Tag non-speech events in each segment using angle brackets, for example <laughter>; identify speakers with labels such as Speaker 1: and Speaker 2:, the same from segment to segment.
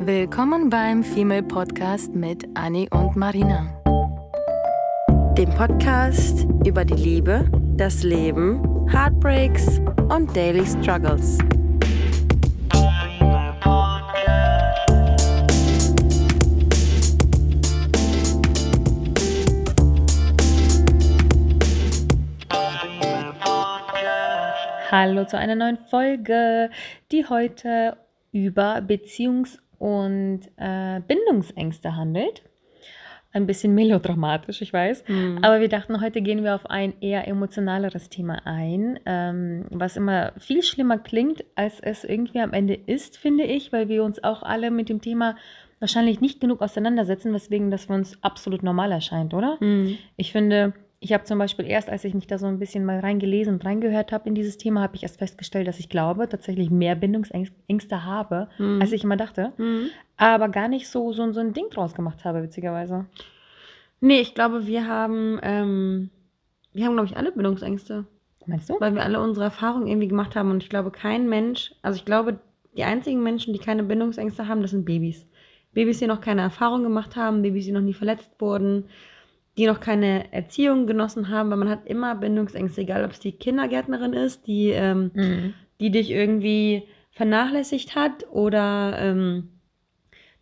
Speaker 1: Willkommen beim Female Podcast mit Annie und Marina.
Speaker 2: Dem Podcast über die Liebe, das Leben, Heartbreaks und Daily Struggles.
Speaker 3: Hallo zu einer neuen Folge, die heute über Beziehungs- und äh, Bindungsängste handelt. Ein bisschen melodramatisch, ich weiß.
Speaker 2: Mhm.
Speaker 3: Aber wir dachten, heute gehen wir auf ein eher emotionaleres Thema ein, ähm, was immer viel schlimmer klingt, als es irgendwie am Ende ist, finde ich, weil wir uns auch alle mit dem Thema wahrscheinlich nicht genug auseinandersetzen, weswegen das für uns absolut normal erscheint, oder?
Speaker 2: Mhm.
Speaker 3: Ich finde, ich habe zum Beispiel erst, als ich mich da so ein bisschen mal reingelesen und reingehört habe in dieses Thema, habe ich erst festgestellt, dass ich glaube, tatsächlich mehr Bindungsängste habe,
Speaker 2: Mhm.
Speaker 3: als ich immer dachte.
Speaker 2: Mhm.
Speaker 3: Aber gar nicht so, so, so ein Ding draus gemacht habe, witzigerweise.
Speaker 2: Nee, ich glaube, wir haben, ähm, wir haben, glaube ich, alle Bindungsängste,
Speaker 3: Meinst du?
Speaker 2: weil wir alle unsere Erfahrungen irgendwie gemacht haben. Und ich glaube, kein Mensch, also ich glaube, die einzigen Menschen, die keine Bindungsängste haben, das sind Babys. Babys, die noch keine Erfahrung gemacht haben, Babys, die noch nie verletzt wurden, die noch keine Erziehung genossen haben, weil man hat immer Bindungsängste, egal ob es die Kindergärtnerin ist, die, ähm,
Speaker 3: Mhm.
Speaker 2: die dich irgendwie vernachlässigt hat oder ähm,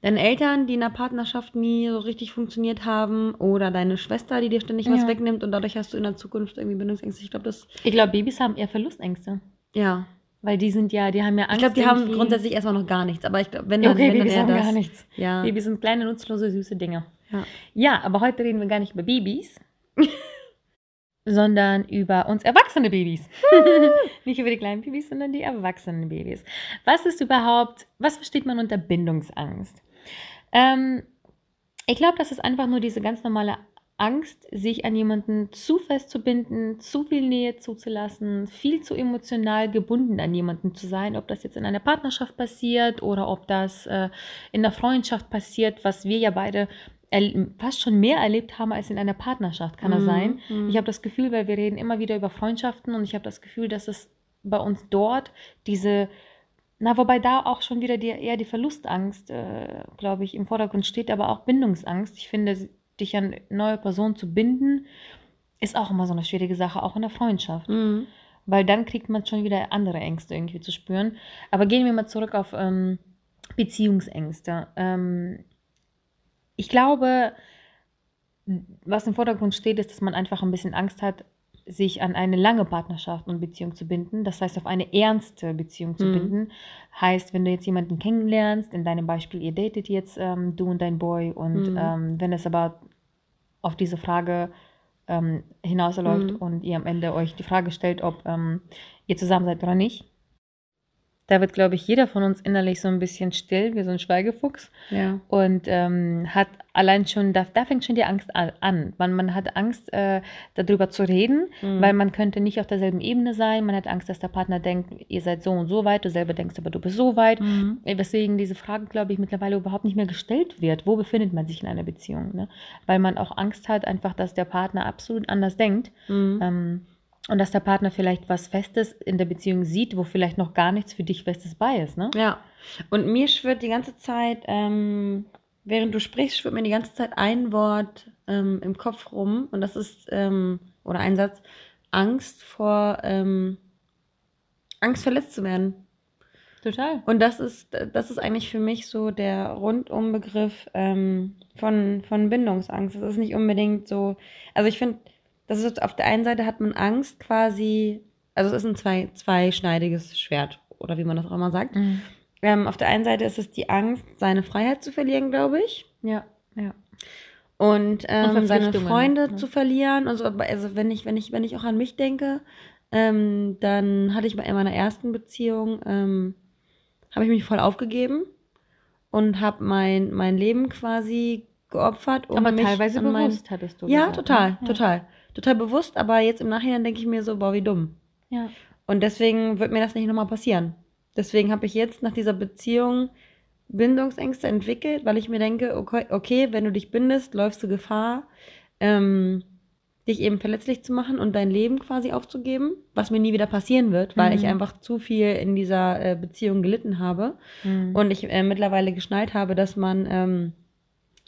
Speaker 2: deine Eltern, die in der Partnerschaft nie so richtig funktioniert haben oder deine Schwester, die dir ständig was
Speaker 3: Ja.
Speaker 2: wegnimmt und dadurch hast du in der Zukunft irgendwie Bindungsängste. Ich glaube, das,
Speaker 3: Ich glaube, Babys haben eher Verlustängste.
Speaker 2: ja.
Speaker 3: Weil die sind ja, die haben ja Angst.
Speaker 2: Ich glaube, die haben
Speaker 3: irgendwie-
Speaker 2: grundsätzlich erstmal noch gar nichts, aber ich glaube, wenn dann,
Speaker 3: Okay,
Speaker 2: wenn dann
Speaker 3: Babys
Speaker 2: eher
Speaker 3: haben
Speaker 2: das.
Speaker 3: gar nichts.
Speaker 2: Ja.
Speaker 3: Babys sind kleine, nutzlose, süße Dinge.
Speaker 2: Ja.
Speaker 3: Ja, aber heute reden wir gar nicht über Babys, <laughs> sondern über uns erwachsene Babys. <laughs> nicht über die kleinen Babys, sondern die erwachsenen Babys. Was ist überhaupt, was versteht man unter Bindungsangst? Ähm, ich glaube, das ist einfach nur diese ganz normale Angst, sich an jemanden zu fest zu binden, zu viel Nähe zuzulassen, viel zu emotional gebunden an jemanden zu sein, ob das jetzt in einer Partnerschaft passiert oder ob das äh, in der Freundschaft passiert, was wir ja beide fast schon mehr erlebt haben als in einer Partnerschaft, kann das
Speaker 2: Mhm,
Speaker 3: sein?
Speaker 2: mhm.
Speaker 3: Ich habe das Gefühl, weil wir reden immer wieder über Freundschaften und ich habe das Gefühl, dass es bei uns dort diese, na, wobei da auch schon wieder die, eher die Verlustangst, äh, glaube ich, im Vordergrund steht, aber auch Bindungsangst. Ich finde, dich an neue Personen zu binden, ist auch immer so eine schwierige Sache, auch in der Freundschaft.
Speaker 2: Mhm.
Speaker 3: Weil dann kriegt man schon wieder andere Ängste irgendwie zu spüren. Aber gehen wir mal zurück auf ähm, Beziehungsängste. Ähm, ich glaube, was im Vordergrund steht, ist, dass man einfach ein bisschen Angst hat, sich an eine lange Partnerschaft und Beziehung zu binden. Das heißt, auf eine ernste Beziehung zu
Speaker 2: Mhm.
Speaker 3: binden. Heißt, wenn du jetzt jemanden kennenlernst, in deinem Beispiel, ihr datet jetzt ähm, du und dein Boy und
Speaker 2: Mhm.
Speaker 3: ähm, wenn es aber auf diese Frage ähm, hinausläuft
Speaker 2: Mhm.
Speaker 3: und ihr am Ende euch die Frage stellt, ob ähm, ihr zusammen seid oder nicht, da wird, glaube ich, jeder von uns innerlich so ein bisschen still, wie so ein Schweigefuchs
Speaker 2: Ja.
Speaker 3: und ähm, hat allein schon, da, da fängt schon die Angst an. Man, man hat Angst, äh, darüber zu reden,
Speaker 2: Mhm.
Speaker 3: weil man könnte nicht auf derselben Ebene sein. Man hat Angst, dass der Partner denkt, ihr seid so und so weit, du selber denkst aber, du bist so weit.
Speaker 2: Mhm.
Speaker 3: Äh, Weswegen diese Frage, glaube ich, mittlerweile überhaupt nicht mehr gestellt wird. Wo befindet man sich in einer Beziehung? Ne? Weil man auch Angst hat, einfach, dass der Partner absolut anders denkt.
Speaker 2: Mhm.
Speaker 3: Ähm, und dass der Partner vielleicht was Festes in der Beziehung sieht, wo vielleicht noch gar nichts für dich Festes bei ist. Ne?
Speaker 2: Ja, und mir schwirrt die ganze Zeit, ähm, während du sprichst, schwirrt mir die ganze Zeit ein Wort ähm, im Kopf rum und das ist, ähm, oder ein Satz, Angst vor, ähm, Angst verletzt zu werden.
Speaker 3: Total.
Speaker 2: Und das ist, das ist eigentlich für mich so der Rundumbegriff ähm, von, von Bindungsangst. Es ist nicht unbedingt so, also ich finde, das ist auf der einen Seite hat man Angst quasi, also es ist ein zwei, zweischneidiges Schwert oder wie man das auch immer sagt.
Speaker 3: Mhm.
Speaker 2: Ähm, auf der einen Seite ist es die Angst, seine Freiheit zu verlieren, glaube ich.
Speaker 3: Ja, ja.
Speaker 2: Und, ähm, seine
Speaker 3: Verpflichtungen,
Speaker 2: Freunde
Speaker 3: ne?
Speaker 2: zu verlieren. Also, also wenn ich, wenn ich, wenn ich auch an mich denke, ähm, dann hatte ich bei meiner ersten Beziehung, ähm, habe ich mich voll aufgegeben und habe mein, mein Leben quasi geopfert. Um
Speaker 3: Aber teilweise
Speaker 2: an mein-
Speaker 3: bewusst hattest du.
Speaker 2: Ja,
Speaker 3: gesagt,
Speaker 2: total,
Speaker 3: ne? Ja.
Speaker 2: total. Total bewusst, aber jetzt im Nachhinein denke ich mir so, boah, wie dumm.
Speaker 3: Ja.
Speaker 2: Und deswegen wird mir das nicht nochmal passieren. Deswegen habe ich jetzt nach dieser Beziehung Bindungsängste entwickelt, weil ich mir denke, okay, okay wenn du dich bindest, läufst du Gefahr, ähm, dich eben verletzlich zu machen und dein Leben quasi aufzugeben, was mir nie wieder passieren wird, weil
Speaker 3: Mhm.
Speaker 2: ich einfach zu viel in dieser äh, Beziehung gelitten habe
Speaker 3: Mhm.
Speaker 2: und ich äh, mittlerweile geschnallt habe, dass man ähm,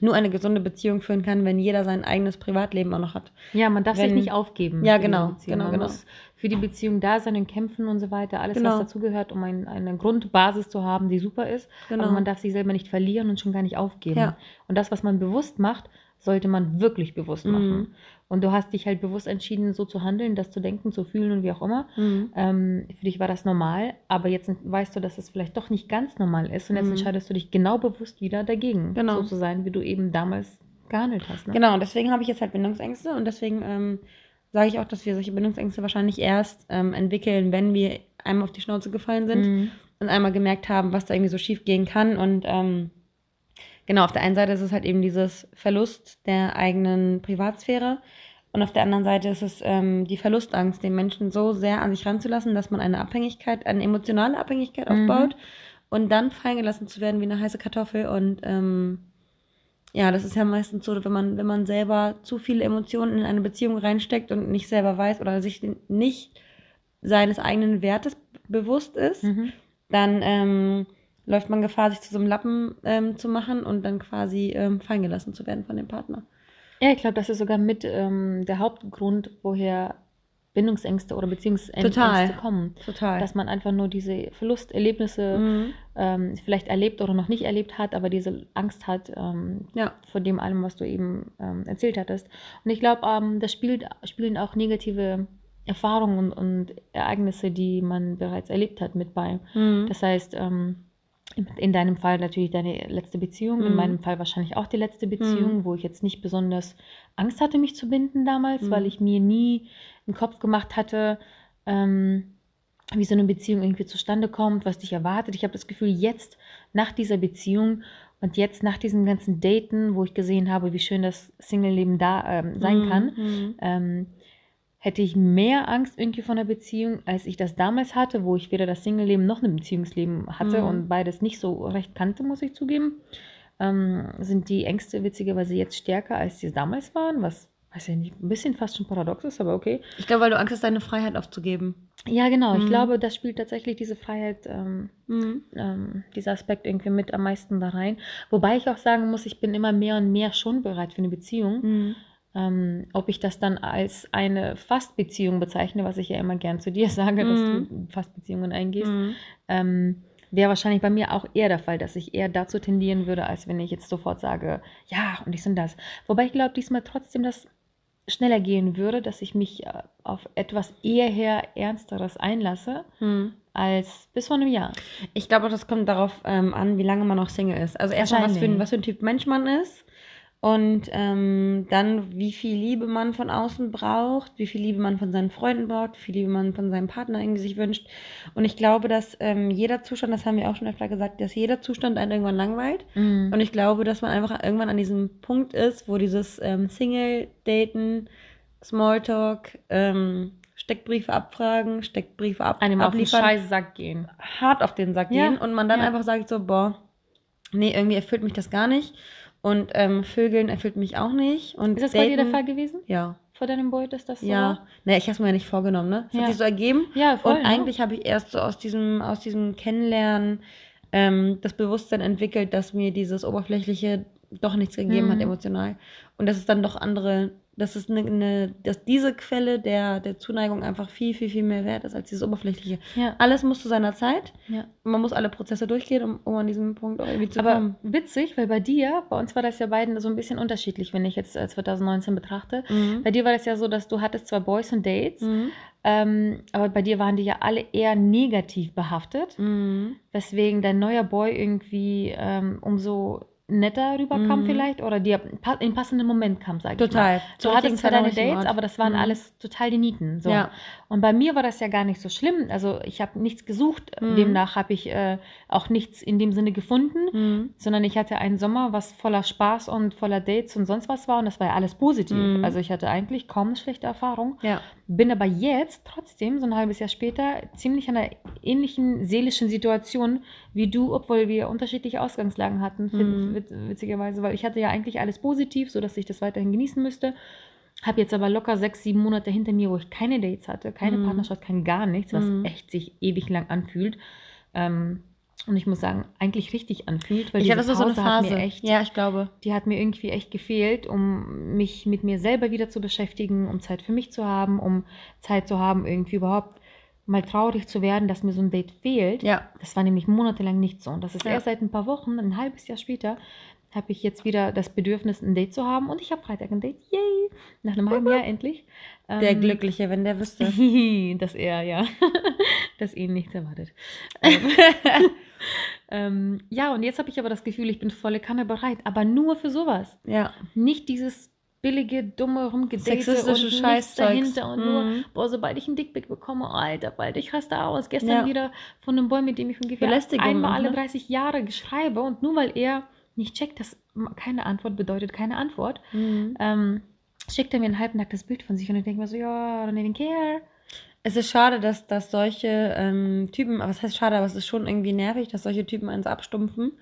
Speaker 2: nur eine gesunde Beziehung führen kann, wenn jeder sein eigenes Privatleben auch noch hat.
Speaker 3: Ja, man darf sich
Speaker 2: Wenn-
Speaker 3: nicht aufgeben.
Speaker 2: Ja, genau, genau,
Speaker 3: Man
Speaker 2: genau.
Speaker 3: muss für die Beziehung da sein und kämpfen und so weiter. Alles,
Speaker 2: Genau.
Speaker 3: was dazugehört, um ein, eine Grundbasis zu haben, die super ist.
Speaker 2: Genau.
Speaker 3: Aber man darf sich selber nicht verlieren und schon gar nicht aufgeben.
Speaker 2: Ja.
Speaker 3: Und das, was man bewusst macht, sollte man wirklich bewusst machen.
Speaker 2: Mhm.
Speaker 3: Und du hast dich halt bewusst entschieden, so zu handeln, das zu denken, zu fühlen und wie auch immer.
Speaker 2: Mhm.
Speaker 3: Ähm, für dich war das normal, aber jetzt weißt du, dass es vielleicht doch nicht ganz normal ist. Und jetzt
Speaker 2: Mhm.
Speaker 3: entscheidest du dich genau bewusst wieder dagegen,
Speaker 2: Genau.
Speaker 3: so zu sein, wie du eben damals gehandelt hast. Ne?
Speaker 2: Genau, und deswegen habe ich jetzt halt Bindungsängste und deswegen ähm, sage ich auch, dass wir solche Bindungsängste wahrscheinlich erst ähm, entwickeln, wenn wir einmal auf die Schnauze gefallen sind
Speaker 3: Mhm.
Speaker 2: und einmal gemerkt haben, was da irgendwie so schief gehen kann. Und ähm, genau, auf der einen Seite ist es halt eben dieses Verlust der eigenen Privatsphäre. Und auf der anderen Seite ist es ähm, die Verlustangst, den Menschen so sehr an sich ranzulassen, dass man eine Abhängigkeit, eine emotionale Abhängigkeit
Speaker 3: Mhm.
Speaker 2: aufbaut und dann fallen gelassen zu werden wie eine heiße Kartoffel. Und ähm, ja, das ist ja meistens so, wenn man, wenn man selber zu viele Emotionen in eine Beziehung reinsteckt und nicht selber weiß oder sich nicht seines eigenen Wertes bewusst ist,
Speaker 3: Mhm.
Speaker 2: dann ähm, läuft man Gefahr, sich zu so einem Lappen ähm, zu machen und dann quasi ähm, fallen gelassen zu werden von dem Partner.
Speaker 3: Ja, ich glaube, das ist sogar mit ähm, der Hauptgrund, woher Bindungsängste oder Beziehungsängste
Speaker 2: Total.
Speaker 3: kommen.
Speaker 2: Total.
Speaker 3: Dass man einfach nur diese Verlusterlebnisse
Speaker 2: mhm.
Speaker 3: ähm, vielleicht erlebt oder noch nicht erlebt hat, aber diese Angst hat ähm,
Speaker 2: Ja.
Speaker 3: vor dem allem, was du eben ähm, erzählt hattest. Und ich glaube, ähm, das spielt, spielen auch negative Erfahrungen und, und Ereignisse, die man bereits erlebt hat, mit bei.
Speaker 2: Mhm.
Speaker 3: Das heißt, ähm, in deinem Fall natürlich deine letzte Beziehung, in
Speaker 2: Mhm.
Speaker 3: meinem Fall wahrscheinlich auch die letzte Beziehung, wo ich jetzt nicht besonders Angst hatte, mich zu binden damals,
Speaker 2: Mhm.
Speaker 3: weil ich mir nie im Kopf gemacht hatte, ähm, wie so eine Beziehung irgendwie zustande kommt, was dich erwartet. Ich habe das Gefühl, jetzt nach dieser Beziehung und jetzt nach diesem ganzen Daten, wo ich gesehen habe, wie schön das Single-Leben da ähm, sein
Speaker 2: Mhm.
Speaker 3: kann,
Speaker 2: Mhm.
Speaker 3: ähm, hätte ich mehr Angst irgendwie von der Beziehung, als ich das damals hatte, wo ich weder das Single-Leben noch ein Beziehungsleben hatte
Speaker 2: Mhm.
Speaker 3: und beides nicht so recht kannte, muss ich zugeben, ähm, sind die Ängste witzigerweise jetzt stärker, als sie damals waren, was, weiß ich nicht, ein bisschen fast schon paradox ist, aber okay.
Speaker 2: Ich glaube, weil du Angst hast, deine Freiheit aufzugeben.
Speaker 3: Ja, genau, ich
Speaker 2: Mhm.
Speaker 3: glaube, das spielt tatsächlich diese Freiheit, ähm,
Speaker 2: Mhm.
Speaker 3: ähm, dieser Aspekt irgendwie mit am meisten da rein. Wobei ich auch sagen muss, ich bin immer mehr und mehr schon bereit für eine Beziehung.
Speaker 2: Mhm.
Speaker 3: Ähm, ob ich das dann als eine Fastbeziehung bezeichne, was ich ja immer gern zu dir <laughs> sage, dass
Speaker 2: Mhm.
Speaker 3: du Fastbeziehungen eingehst,
Speaker 2: Mhm.
Speaker 3: ähm, wäre wahrscheinlich bei mir auch eher der Fall, dass ich eher dazu tendieren würde, als wenn ich jetzt sofort sage, ja, und dies und das. Wobei ich glaube, diesmal trotzdem das schneller gehen würde, dass ich mich äh, auf etwas eher her Ernsteres einlasse,
Speaker 2: Mhm.
Speaker 3: als bis vor einem Jahr.
Speaker 2: Ich glaube, das kommt darauf ähm, an, wie lange man noch Single ist. Also erstmal, was für, ein,
Speaker 3: Wahrscheinlich.
Speaker 2: was für ein Typ Mensch man ist. Und ähm, dann, wie viel Liebe man von außen braucht, wie viel Liebe man von seinen Freunden braucht, wie viel Liebe man von seinem Partner irgendwie sich wünscht. Und ich glaube, dass ähm, jeder Zustand, das haben wir auch schon öfter gesagt, dass jeder Zustand einen irgendwann langweilt.
Speaker 3: Mhm.
Speaker 2: Und ich glaube, dass man einfach irgendwann an diesem Punkt ist, wo dieses ähm, Single-Daten, Smalltalk, ähm, Steckbriefe abfragen, Steckbriefe ab
Speaker 3: Einem auf den
Speaker 2: abliefern,
Speaker 3: scheiß Sack gehen.
Speaker 2: hart auf den Sack
Speaker 3: Ja,
Speaker 2: gehen und man dann
Speaker 3: ja.
Speaker 2: einfach sagt so, boah, nee, irgendwie erfüllt mich das gar nicht. Und ähm, Vögeln erfüllt mich auch nicht. Und
Speaker 3: Ist das bei dir der
Speaker 2: Daten-
Speaker 3: Fall gewesen?
Speaker 2: Ja.
Speaker 3: Vor deinem Boy, dass das so
Speaker 2: Ja.
Speaker 3: war?
Speaker 2: Ne, ich habe es mir ja nicht vorgenommen, ne? Es
Speaker 3: Ja.
Speaker 2: hat sich so ergeben.
Speaker 3: Ja, voll.
Speaker 2: und
Speaker 3: ne?
Speaker 2: eigentlich habe ich erst so aus diesem, aus diesem Kennenlernen ähm, das Bewusstsein entwickelt, dass mir dieses Oberflächliche doch nichts gegeben hat
Speaker 3: Mhm.
Speaker 2: emotional. Und dass es dann doch andere, dass es eine, eine, dass diese Quelle der, der Zuneigung einfach viel, viel, viel mehr wert ist als dieses Oberflächliche.
Speaker 3: Ja,
Speaker 2: Alles muss zu seiner Zeit.
Speaker 3: ja.
Speaker 2: Man muss alle Prozesse durchgehen, um, um an diesem Punkt auch irgendwie zu
Speaker 3: Aber
Speaker 2: kommen.
Speaker 3: witzig, weil bei dir, bei uns war das ja beiden so ein bisschen unterschiedlich, wenn ich jetzt äh, 2019 betrachte.
Speaker 2: Mhm.
Speaker 3: Bei dir war das ja so, dass du hattest zwar Boys und Dates,
Speaker 2: Mhm.
Speaker 3: ähm, aber bei dir waren die ja alle eher negativ behaftet,
Speaker 2: Mhm.
Speaker 3: weswegen dein neuer Boy irgendwie ähm, umso netter rüberkam
Speaker 2: Mhm.
Speaker 3: vielleicht oder dir im passenden Moment kam, sag ich mal.
Speaker 2: Total.
Speaker 3: Du
Speaker 2: Zur
Speaker 3: hattest zwar deine Dates, aber das waren
Speaker 2: Mhm.
Speaker 3: alles total die Nieten. So.
Speaker 2: Ja.
Speaker 3: Und bei mir war das ja gar nicht so schlimm. Also ich habe nichts gesucht,
Speaker 2: Mhm.
Speaker 3: demnach habe ich äh, auch nichts in dem Sinne gefunden
Speaker 2: Mhm.
Speaker 3: sondern ich hatte einen Sommer, was voller Spaß und voller Dates und sonst was war und das war ja alles positiv.
Speaker 2: Mhm.
Speaker 3: Also ich hatte eigentlich kaum eine schlechte Erfahrung.
Speaker 2: Ja.
Speaker 3: Bin aber jetzt trotzdem, so ein halbes Jahr später, ziemlich in einer ähnlichen seelischen Situation wie du, obwohl wir unterschiedliche Ausgangslagen hatten,
Speaker 2: Mhm.
Speaker 3: wit- witzigerweise, weil ich hatte ja eigentlich alles positiv, sodass ich das weiterhin genießen müsste. Habe jetzt aber locker sechs, sieben Monate hinter mir, wo ich keine Dates hatte, keine
Speaker 2: Mhm.
Speaker 3: Partnerschaft, kein gar nichts, was
Speaker 2: Mhm.
Speaker 3: echt sich ewig lang anfühlt. Ähm, und ich muss sagen, eigentlich richtig anfühlt, weil
Speaker 2: Ich
Speaker 3: diese
Speaker 2: hatte das so eine
Speaker 3: Pause hat
Speaker 2: Phase.
Speaker 3: mir echt
Speaker 2: ja, ich glaube.
Speaker 3: die hat mir irgendwie echt gefehlt, um mich mit mir selber wieder zu beschäftigen, um Zeit für mich zu haben, um Zeit zu haben, irgendwie überhaupt mal traurig zu werden, dass mir so ein Date fehlt.
Speaker 2: Ja.
Speaker 3: Das war nämlich monatelang nicht so. Und das ist
Speaker 2: Ja.
Speaker 3: erst seit ein paar Wochen, ein halbes Jahr später, habe ich jetzt wieder das Bedürfnis, ein Date zu haben. Und ich habe Freitag ein Date. Yay! Nach einem halben Jahr endlich.
Speaker 2: Der
Speaker 3: Ähm,
Speaker 2: Glückliche, wenn der wüsste. <laughs>
Speaker 3: dass er, ja, <laughs> dass ihn nichts erwartet. Ähm, <laughs> ähm, ja, und jetzt habe ich aber das Gefühl, ich bin volle Kanne bereit, aber nur für sowas.
Speaker 2: ja.
Speaker 3: Nicht dieses billige, dumme Rumgedate und
Speaker 2: Scheißzeugs.
Speaker 3: dahinter und nur,
Speaker 2: Mhm.
Speaker 3: boah, sobald ich einen Dickpick bekomme, Alter, bald, ich raste aus. Gestern
Speaker 2: Ja.
Speaker 3: wieder von einem Boy, mit dem ich ungefähr einmal alle
Speaker 2: ne?
Speaker 3: 30 Jahre geschreibe und nur weil er nicht checkt, dass keine Antwort bedeutet keine Antwort,
Speaker 2: Mhm.
Speaker 3: ähm, schickt er mir ein halbnacktes Bild von sich und ich denke mir so, ja, I don't even care.
Speaker 2: Es ist schade, dass, dass solche ähm, Typen, aber was heißt schade, aber es ist schon irgendwie nervig, dass solche Typen eins abstumpfen.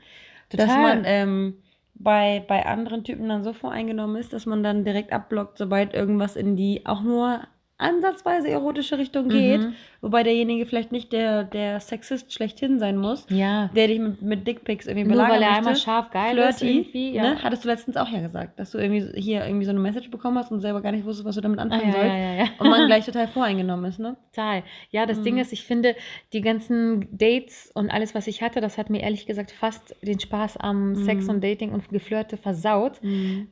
Speaker 2: Dass
Speaker 3: Total.
Speaker 2: man ähm, bei, bei anderen Typen dann so voreingenommen ist, dass man dann direkt abblockt, sobald irgendwas in die auch nur ansatzweise erotische Richtung geht.
Speaker 3: Mhm.
Speaker 2: Wobei derjenige vielleicht nicht der, der Sexist schlechthin sein muss,
Speaker 3: Ja,
Speaker 2: der dich mit, mit Dickpics irgendwie
Speaker 3: nur weil er
Speaker 2: möchte.
Speaker 3: einmal scharf geil ist
Speaker 2: Flirty,
Speaker 3: irgendwie. Ja.
Speaker 2: ne? Hattest du letztens auch ja gesagt, dass du irgendwie hier irgendwie so eine Message bekommen hast und selber gar nicht wusstest, was du damit
Speaker 3: Ah,
Speaker 2: anfangen
Speaker 3: ja,
Speaker 2: sollst.
Speaker 3: ja.
Speaker 2: Und man <laughs> gleich total voreingenommen ist, ne?
Speaker 3: Total. Ja, das
Speaker 2: Mhm.
Speaker 3: Ding ist, ich finde, die ganzen Dates und alles, was ich hatte, das hat mir ehrlich gesagt fast den Spaß am Sex
Speaker 2: Mhm.
Speaker 3: und Dating und Geflirte versaut,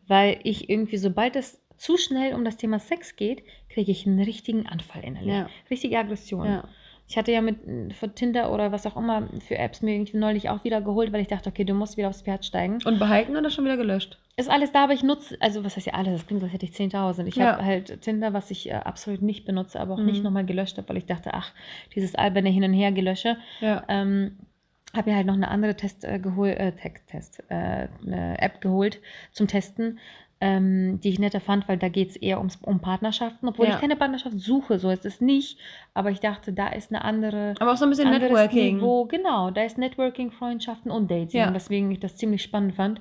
Speaker 3: weil ich irgendwie, sobald es zu schnell um das Thema Sex geht, kriege ich einen richtigen Anfall innerlich.
Speaker 2: Ja.
Speaker 3: Richtige Aggression.
Speaker 2: Ja.
Speaker 3: Ich hatte ja mit von Tinder oder was auch immer für Apps mir irgendwie neulich auch wieder geholt, weil ich dachte, okay, du musst wieder aufs Pferd steigen.
Speaker 2: Und behalten oder schon wieder gelöscht?
Speaker 3: Ist alles da, aber ich nutze, also was heißt ja alles, das klingt, so, als hätte ich 10.000. Ich
Speaker 2: Ja.
Speaker 3: habe halt Tinder, was ich äh, absolut nicht benutze, aber auch
Speaker 2: Mhm.
Speaker 3: nicht nochmal gelöscht habe, weil ich dachte, ach, dieses alberne Hin- und Her-Gelösche.
Speaker 2: Ja.
Speaker 3: Ähm, habe mir halt noch eine andere Test äh, geholt, äh, Test, äh, eine App geholt zum Testen, ähm, die ich netter fand, weil da geht es eher ums, um Partnerschaften, obwohl
Speaker 2: Ja.
Speaker 3: ich keine Partnerschaft suche, so ist es nicht. Aber ich dachte, da ist eine andere
Speaker 2: Aber auch so ein bisschen Networking.
Speaker 3: Niveau. Genau, da ist Networking, Freundschaften und Dating,
Speaker 2: Ja.
Speaker 3: weswegen ich das ziemlich spannend fand.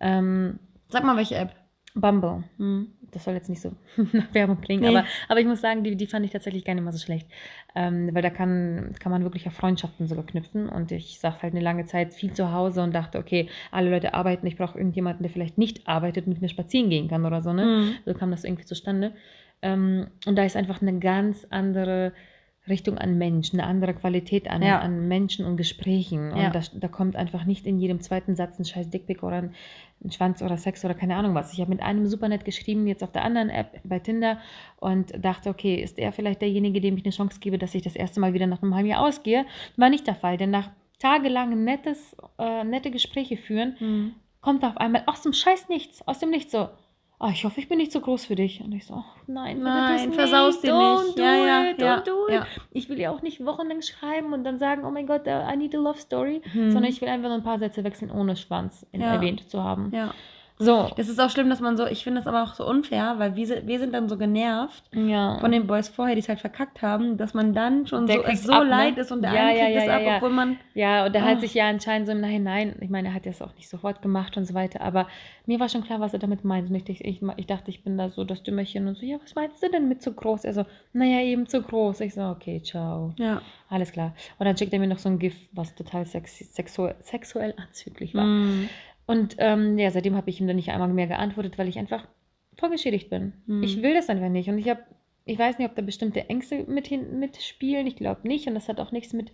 Speaker 3: Ähm,
Speaker 2: Sag mal, welche App?
Speaker 3: Bumble.
Speaker 2: Hm.
Speaker 3: Das soll jetzt nicht so <laughs> nach Werbung klingen,
Speaker 2: Nee.
Speaker 3: aber, aber ich muss sagen, die, die fand ich tatsächlich gar nicht mal so schlecht. Ähm, weil da kann, kann man wirklich auf Freundschaften sogar knüpfen. Und ich saß halt eine lange Zeit viel zu Hause und dachte, okay, alle Leute arbeiten, ich brauche irgendjemanden, der vielleicht nicht arbeitet, mit mir spazieren gehen kann oder so. Ne?
Speaker 2: Mhm.
Speaker 3: So kam das irgendwie zustande. Ähm, und da ist einfach eine ganz andere Richtung an Mensch, eine andere Qualität an,
Speaker 2: Ja.
Speaker 3: an Menschen und Gesprächen. Und
Speaker 2: Ja.
Speaker 3: da, da kommt einfach nicht in jedem zweiten Satz ein scheiß Dickpick oder ein, ein Schwanz oder Sex oder keine Ahnung was. Ich habe mit einem super nett geschrieben, jetzt auf der anderen App bei Tinder und dachte, okay, ist er vielleicht derjenige, dem ich eine Chance gebe, dass ich das erste Mal wieder nach einem halben Jahr ausgehe? War nicht der Fall, denn nach tagelangen nettes, äh, nette Gespräche führen,
Speaker 2: Mhm.
Speaker 3: kommt auf einmal aus dem Scheiß nichts, aus dem Nichts so. Oh, ich hoffe, ich bin nicht zu groß für dich. Und ich so, oh, nein,
Speaker 2: Nein,
Speaker 3: tu's
Speaker 2: versaus
Speaker 3: nicht.
Speaker 2: dir
Speaker 3: Don't
Speaker 2: nicht.
Speaker 3: Do
Speaker 2: Ja, ja,
Speaker 3: it,
Speaker 2: ja,
Speaker 3: don't do it.
Speaker 2: ja.
Speaker 3: Ich will ja auch nicht wochenlang schreiben und dann sagen, oh mein Gott, I need a love story,
Speaker 2: Mhm.
Speaker 3: sondern ich will einfach nur ein paar Sätze wechseln, ohne Schwanz
Speaker 2: Ja.
Speaker 3: erwähnt zu haben.
Speaker 2: Ja.
Speaker 3: So,
Speaker 2: Das ist auch schlimm, dass man so, ich finde das aber auch so unfair, weil wir, sind- wir sind dann so genervt
Speaker 3: ja.
Speaker 2: von den Boys vorher, die es halt verkackt haben, dass man dann schon
Speaker 3: Der
Speaker 2: so, es so
Speaker 3: ab, ne?
Speaker 2: leid ist und der
Speaker 3: Ja,
Speaker 2: eine
Speaker 3: ja,
Speaker 2: kriegt
Speaker 3: ja,
Speaker 2: es ab, obwohl man,
Speaker 3: Ja, und er hat
Speaker 2: Oh.
Speaker 3: sich ja anscheinend so im Nachhinein, ich meine, er hat das auch nicht sofort gemacht und so weiter, aber mir war schon klar, was er damit meint. Und ich, ich, ich dachte, ich bin da so das Dümmerchen und so, ja, was meinst du denn mit zu groß? Er so, naja, eben zu groß. Ich so, okay, ciao.
Speaker 2: ja.
Speaker 3: Alles klar. Und dann schickt er mir noch so ein GIF, was total sexy, sexu sexuell anzüglich war.
Speaker 2: Mhm.
Speaker 3: Und ähm, ja, seitdem habe ich ihm dann nicht einmal mehr geantwortet, weil ich einfach voll geschädigt bin.
Speaker 2: Mhm.
Speaker 3: Ich will das einfach nicht. Und ich habe, ich weiß nicht, ob da bestimmte Ängste mit hin, mitspielen. Ich glaube nicht. Und das hat auch nichts mit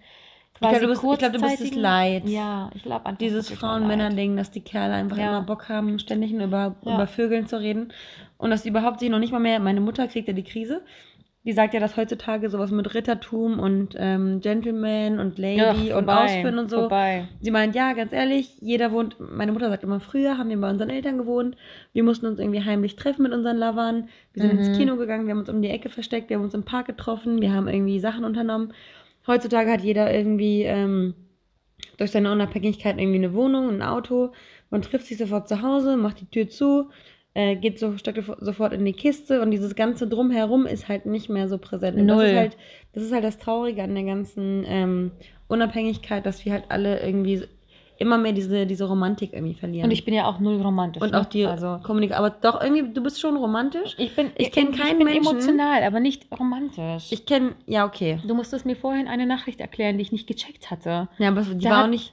Speaker 3: quasi
Speaker 2: du bist- ich glaub, du bist es leid.
Speaker 3: Ja, ich glaube einfach.
Speaker 2: Dieses. Frauen-Männer-Ding, dass die Kerle einfach
Speaker 3: Ja.
Speaker 2: immer Bock haben, ständig nur über,
Speaker 3: Ja.
Speaker 2: über Vögeln zu reden. Und dass sie überhaupt sich noch nicht mal mehr, meine Mutter kriegt ja die Krise. Die sagt ja, dass heutzutage sowas mit Rittertum und ähm, Gentleman und Lady
Speaker 3: Ja,
Speaker 2: und Ausführen und so.
Speaker 3: Vorbei.
Speaker 2: Sie meint, ja, ganz ehrlich, jeder wohnt, meine Mutter sagt immer, früher haben wir bei unseren Eltern gewohnt, wir mussten uns irgendwie heimlich treffen mit unseren Lovern, wir sind
Speaker 3: Mhm.
Speaker 2: ins Kino gegangen, wir haben uns um die Ecke versteckt, wir haben uns im Park getroffen, wir haben irgendwie Sachen unternommen. Heutzutage hat jeder irgendwie ähm, durch seine Unabhängigkeit irgendwie eine Wohnung, ein Auto, man trifft sich sofort zu Hause, macht die Tür zu, äh, geht so, steckt sofort in die Kiste und dieses ganze Drumherum ist halt nicht mehr so präsent. Und das
Speaker 3: Null.
Speaker 2: ist halt das ist halt das Traurige an der ganzen ähm, Unabhängigkeit, dass wir halt alle irgendwie immer mehr diese, diese Romantik irgendwie verlieren.
Speaker 3: Und ich bin ja auch null romantisch.
Speaker 2: und
Speaker 3: ne?
Speaker 2: auch die
Speaker 3: also,
Speaker 2: Kommunikation. Aber doch irgendwie, du bist schon romantisch.
Speaker 3: ich bin,
Speaker 2: ich kenn keinen
Speaker 3: bin
Speaker 2: Menschen-
Speaker 3: emotional, aber nicht romantisch.
Speaker 2: Ich kenne, ja, okay.
Speaker 3: du musstest mir vorhin eine Nachricht erklären, die ich nicht gecheckt hatte.
Speaker 2: Ja, aber die
Speaker 3: Da
Speaker 2: war auch nicht.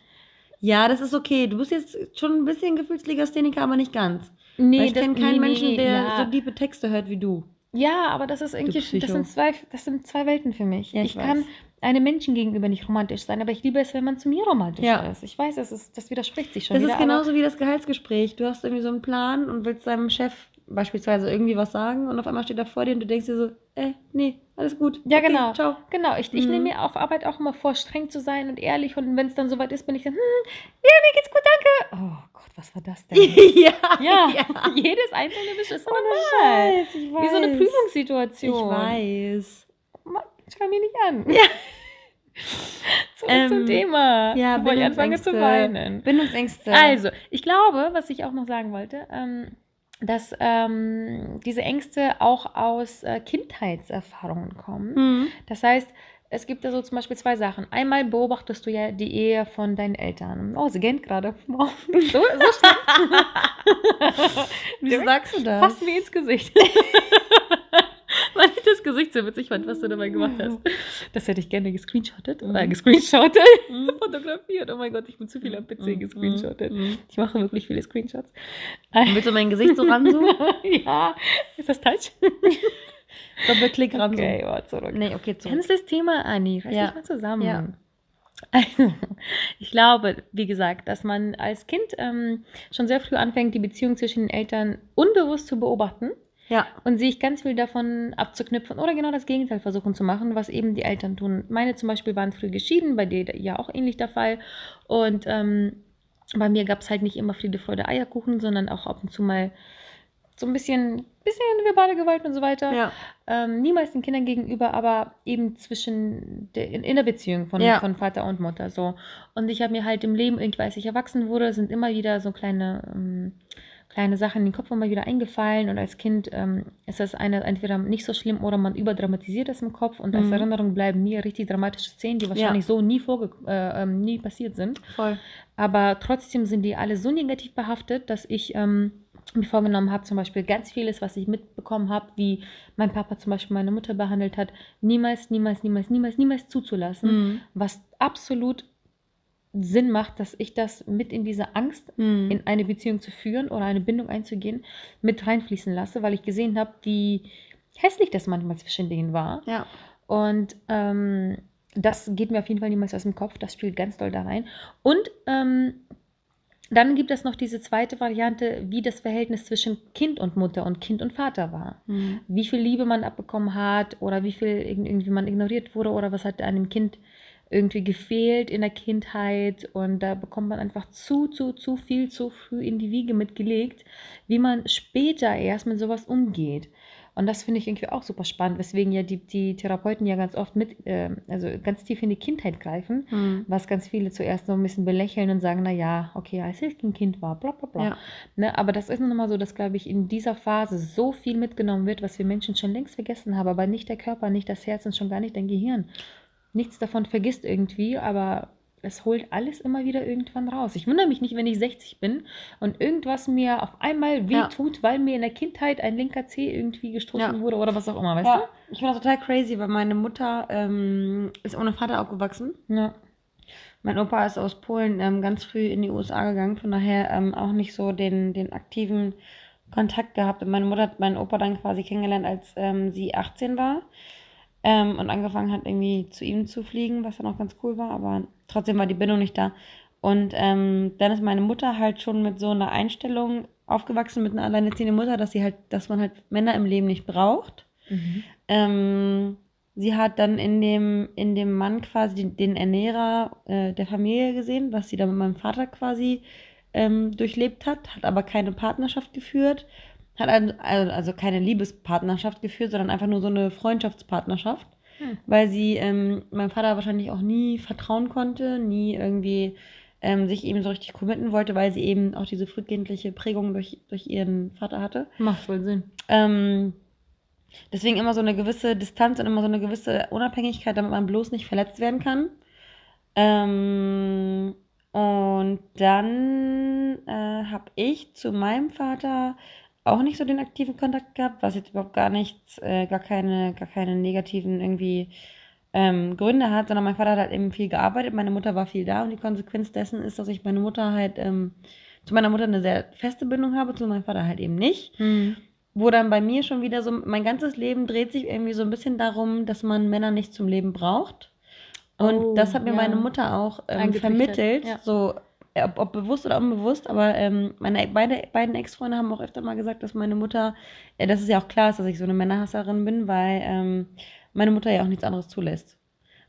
Speaker 2: Ja, das ist okay. Du bist jetzt schon ein bisschen Gefühlslegastheniker, aber nicht ganz.
Speaker 3: Nee,
Speaker 2: Weil ich kenne keinen
Speaker 3: nee,
Speaker 2: Menschen,
Speaker 3: nee,
Speaker 2: der
Speaker 3: ja.
Speaker 2: so tiefe Texte hört wie du.
Speaker 3: Ja, aber das ist irgendwie, das sind zwei, das sind zwei Welten für mich.
Speaker 2: Ja,
Speaker 3: ich
Speaker 2: ich
Speaker 3: kann einem Menschen gegenüber nicht romantisch sein, aber ich liebe es, wenn man zu mir romantisch
Speaker 2: Ja.
Speaker 3: ist. Ich weiß, das, ist, das widerspricht sich schon
Speaker 2: Das
Speaker 3: wieder.
Speaker 2: ist genauso wie das Gehaltsgespräch. Du hast irgendwie so einen Plan und willst deinem Chef beispielsweise irgendwie was sagen und auf einmal steht er vor dir und du denkst dir so, äh, nee, alles gut.
Speaker 3: Ja,
Speaker 2: Okay,
Speaker 3: genau.
Speaker 2: Ciao.
Speaker 3: genau, ich, ich
Speaker 2: Mhm.
Speaker 3: nehme mir auf Arbeit auch immer vor, streng zu sein und ehrlich und wenn es dann soweit ist, bin ich dann, hm, <laughs> ja, mir geht's gut, danke. Oh was war das denn? <laughs>
Speaker 2: ja,
Speaker 3: ja, <laughs> jedes einzelne Wisch ist normal.
Speaker 2: Scheiß, ich
Speaker 3: Wie so eine
Speaker 2: weiß.
Speaker 3: Prüfungssituation.
Speaker 2: Ich weiß.
Speaker 3: Ma- Schau mich nicht an. <laughs> Zurück zum
Speaker 2: Ähm,
Speaker 3: Thema,
Speaker 2: Ja,
Speaker 3: bevor ich anfange zu weinen.
Speaker 2: Bindungsängste.
Speaker 3: Also, ich glaube, was ich auch noch sagen wollte, ähm, dass ähm, diese Ängste auch aus äh, Kindheitserfahrungen kommen.
Speaker 2: Mhm.
Speaker 3: Das heißt, es gibt da so zum Beispiel zwei Sachen. Einmal beobachtest du ja die Ehe von deinen Eltern. Oh, sie gähnt gerade. Wow. <laughs> So, so
Speaker 2: Wieso sagst du das?
Speaker 3: fast mir ins Gesicht. <laughs> Weil ich das Gesicht so witzig fand, was du dabei gemacht hast. Das hätte ich gerne gescreenshottet. Oder
Speaker 2: Mhm.
Speaker 3: gescreenshottet. <laughs>
Speaker 2: Mhm.
Speaker 3: fotografiert. Oh mein Gott, ich bin zu viel am PC
Speaker 2: Mhm.
Speaker 3: gescreenshottet.
Speaker 2: Mhm.
Speaker 3: Ich mache wirklich viele Screenshots.
Speaker 2: Willst du mein Gesicht so ranzoomen?
Speaker 3: ja. Ist das Touch?
Speaker 2: Doppelklick ranzoomen.
Speaker 3: Okay, war zurück.
Speaker 2: Nee, okay, zurück.
Speaker 3: Kennst du das Thema, Anni? Reiß
Speaker 2: Ja.
Speaker 3: dich mal zusammen.
Speaker 2: Ja.
Speaker 3: Also, ich glaube, wie gesagt, dass man als Kind ähm, schon sehr früh anfängt, die Beziehung zwischen den Eltern unbewusst zu beobachten
Speaker 2: Ja.
Speaker 3: und sich ganz viel davon abzuknüpfen oder genau das Gegenteil versuchen zu machen, was eben die Eltern tun. Meine zum Beispiel waren früh geschieden, bei dir ja auch ähnlich der Fall. Und ähm, bei mir gab es halt nicht immer Friede, Freude, Eierkuchen, sondern auch ab und zu mal so ein bisschen, bisschen verbale Gewalt und so weiter.
Speaker 2: Ja.
Speaker 3: Ähm, niemals den Kindern gegenüber, aber eben zwischen der, in, in der Beziehung von,
Speaker 2: Ja.
Speaker 3: von Vater und Mutter. So. Und ich habe mir halt im Leben, irgendwie, als ich erwachsen wurde, sind immer wieder so kleine, ähm, kleine Sachen in den Kopf immer wieder eingefallen. Und als Kind ähm, ist das eine entweder nicht so schlimm oder man überdramatisiert das im Kopf. Und als
Speaker 2: Mhm.
Speaker 3: Erinnerung bleiben mir richtig dramatische Szenen, die wahrscheinlich so nie, vorge äh, ähm, nie passiert sind.
Speaker 2: Voll.
Speaker 3: Aber trotzdem sind die alle so negativ behaftet, dass ich ähm, mir vorgenommen habe, zum Beispiel ganz vieles, was ich mitbekommen habe, wie mein Papa zum Beispiel meine Mutter behandelt hat, niemals, niemals, niemals, niemals, niemals zuzulassen,
Speaker 2: Mhm.
Speaker 3: was absolut Sinn macht, dass ich das mit in diese Angst,
Speaker 2: Mhm.
Speaker 3: in eine Beziehung zu führen oder eine Bindung einzugehen, mit reinfließen lasse, weil ich gesehen habe, wie hässlich das manchmal zwischen denen war.
Speaker 2: Ja.
Speaker 3: Und ähm, das geht mir auf jeden Fall niemals aus dem Kopf. Das spielt ganz doll da rein. Und ähm, dann gibt es noch diese zweite Variante, wie das Verhältnis zwischen Kind und Mutter und Kind und Vater war.
Speaker 2: Mhm.
Speaker 3: Wie viel Liebe man abbekommen hat oder wie viel irg- irgendwie man ignoriert wurde oder was hat einem Kind irgendwie gefehlt in der Kindheit. Und da bekommt man einfach zu, zu, zu viel zu früh in die Wiege mitgelegt, wie man später erst mit sowas umgeht. Und das finde ich irgendwie auch super spannend, weswegen ja die, die Therapeuten ja ganz oft mit, ähm, also ganz tief in die Kindheit greifen,
Speaker 2: Mhm.
Speaker 3: was ganz viele zuerst so ein bisschen belächeln und sagen, na ja, okay, als ich ein Kind war, bla bla bla.
Speaker 2: Ja.
Speaker 3: Ne, aber das ist nun mal so, dass, glaube ich, in dieser Phase so viel mitgenommen wird, was wir Menschen schon längst vergessen haben, aber nicht der Körper, nicht das Herz und schon gar nicht dein Gehirn. Nichts davon vergisst irgendwie, aber es holt alles immer wieder irgendwann raus. Ich wundere mich nicht, wenn ich 60 bin und irgendwas mir auf einmal
Speaker 2: Ja.
Speaker 3: wehtut, weil mir in der Kindheit ein linker Zeh irgendwie gestoßen
Speaker 2: Ja.
Speaker 3: wurde oder was auch immer, weißt
Speaker 2: Ja, ich finde das total crazy, weil meine Mutter ähm, ist ohne Vater aufgewachsen.
Speaker 3: du? Ja.
Speaker 2: Mein Opa ist aus Polen ähm, ganz früh in die USA gegangen, von daher ähm, auch nicht so den, den aktiven Kontakt gehabt. Und meine Mutter hat meinen Opa dann quasi kennengelernt, als ähm, sie 18 war ähm, und angefangen hat, irgendwie zu ihm zu fliegen, was dann auch ganz cool war, aber trotzdem war die Bindung nicht da. Und ähm, dann ist meine Mutter halt schon mit so einer Einstellung aufgewachsen, mit einer alleinerziehenden Mutter, dass sie halt, dass man halt Männer im Leben nicht braucht.
Speaker 3: Mhm.
Speaker 2: Ähm, sie hat dann in dem, in dem Mann quasi den, den Ernährer äh, der Familie gesehen, was sie dann mit meinem Vater quasi ähm, durchlebt hat, hat aber keine Partnerschaft geführt, hat also, keine Liebespartnerschaft geführt, sondern einfach nur so eine Freundschaftspartnerschaft,
Speaker 3: Hm.
Speaker 2: weil sie ähm, meinem Vater wahrscheinlich auch nie vertrauen konnte, nie irgendwie ähm, sich eben so richtig committen wollte, weil sie eben auch diese frühkindliche Prägung durch, durch ihren Vater hatte.
Speaker 3: Macht wohl Sinn.
Speaker 2: Ähm, deswegen immer so eine gewisse Distanz und immer so eine gewisse Unabhängigkeit, damit man bloß nicht verletzt werden kann. Ähm, Und dann äh, habe ich zu meinem Vater auch nicht so den aktiven Kontakt gehabt, was jetzt überhaupt gar nichts, äh, gar keine, gar keine negativen irgendwie ähm, Gründe hat, sondern mein Vater hat halt eben viel gearbeitet, meine Mutter war viel da und die Konsequenz dessen ist, dass ich meine Mutter halt ähm, zu meiner Mutter eine sehr feste Bindung habe, zu meinem Vater halt eben nicht.
Speaker 3: Mhm.
Speaker 2: Wo dann bei mir schon wieder so, mein ganzes Leben dreht sich irgendwie so ein bisschen darum, dass man Männer nicht zum Leben braucht. Und
Speaker 3: Oh,
Speaker 2: das hat mir
Speaker 3: ja.
Speaker 2: meine Mutter auch ähm, vermittelt,
Speaker 3: ja.
Speaker 2: so ob, ob bewusst oder unbewusst, aber ähm, meine beide, beiden Ex-Freunde haben auch öfter mal gesagt, dass meine Mutter, äh, dass es ja auch klar ist, dass ich so eine Männerhasserin bin, weil ähm, meine Mutter ja auch nichts anderes zulässt.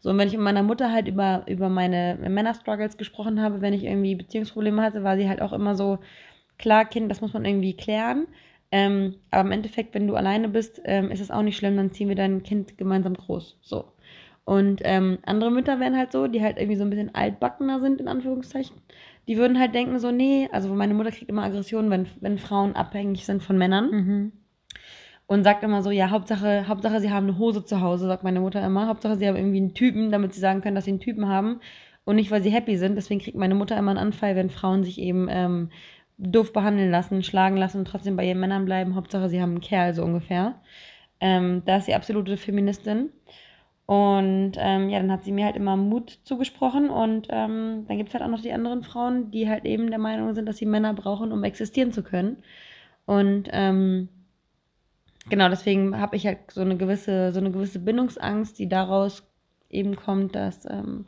Speaker 2: So, und wenn ich mit meiner Mutter halt über, über meine Männerstruggles gesprochen habe, wenn ich irgendwie Beziehungsprobleme hatte, war sie halt auch immer so, klar, Kind, das muss man irgendwie klären. Ähm, aber im Endeffekt, wenn du alleine bist, ähm, ist es auch nicht schlimm, dann ziehen wir dein Kind gemeinsam groß. So. Und ähm, andere Mütter wären halt so, die halt irgendwie so ein bisschen altbackener sind, in Anführungszeichen. Die würden halt denken so, nee, also meine Mutter kriegt immer Aggressionen, wenn, wenn Frauen abhängig sind von Männern.
Speaker 3: Mhm.
Speaker 2: Und sagt immer so, ja, Hauptsache, Hauptsache, sie haben eine Hose zu Hause, sagt meine Mutter immer. Hauptsache, sie haben irgendwie einen Typen, damit sie sagen können, dass sie einen Typen haben. Und nicht, weil sie happy sind. Deswegen kriegt meine Mutter immer einen Anfall, wenn Frauen sich eben ähm, doof behandeln lassen, schlagen lassen und trotzdem bei ihren Männern bleiben. Hauptsache, sie haben einen Kerl, so ungefähr. Ähm, da ist sie absolute Feministin. Und ähm, ja, dann hat sie mir halt immer Mut zugesprochen. Und ähm, dann gibt es halt auch noch die anderen Frauen, die halt eben der Meinung sind, dass sie Männer brauchen, um existieren zu können. Und ähm, genau, deswegen habe ich halt so eine gewisse, so eine gewisse Bindungsangst, die daraus eben kommt, dass ähm,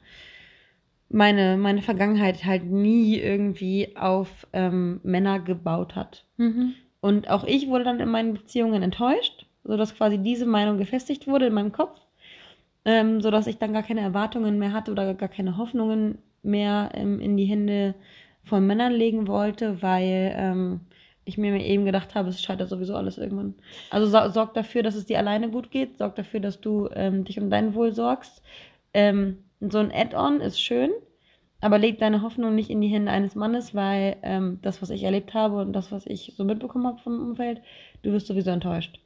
Speaker 2: meine, meine Vergangenheit halt nie irgendwie auf ähm, Männer gebaut hat.
Speaker 3: Mhm.
Speaker 2: Und auch ich wurde dann in meinen Beziehungen enttäuscht, sodass quasi diese Meinung gefestigt wurde in meinem Kopf, ähm, sodass ich dann gar keine Erwartungen mehr hatte oder gar keine Hoffnungen mehr ähm, in die Hände von Männern legen wollte, weil ähm, ich mir eben gedacht habe, es scheitert sowieso alles irgendwann. Also so, sorg dafür, dass es dir alleine gut geht, sorg dafür, dass du ähm, dich um dein Wohl sorgst. Ähm, so ein Add-on ist schön, aber leg deine Hoffnung nicht in die Hände eines Mannes, weil ähm, das, was ich erlebt habe und das, was ich so mitbekommen habe vom Umfeld, du wirst sowieso enttäuscht.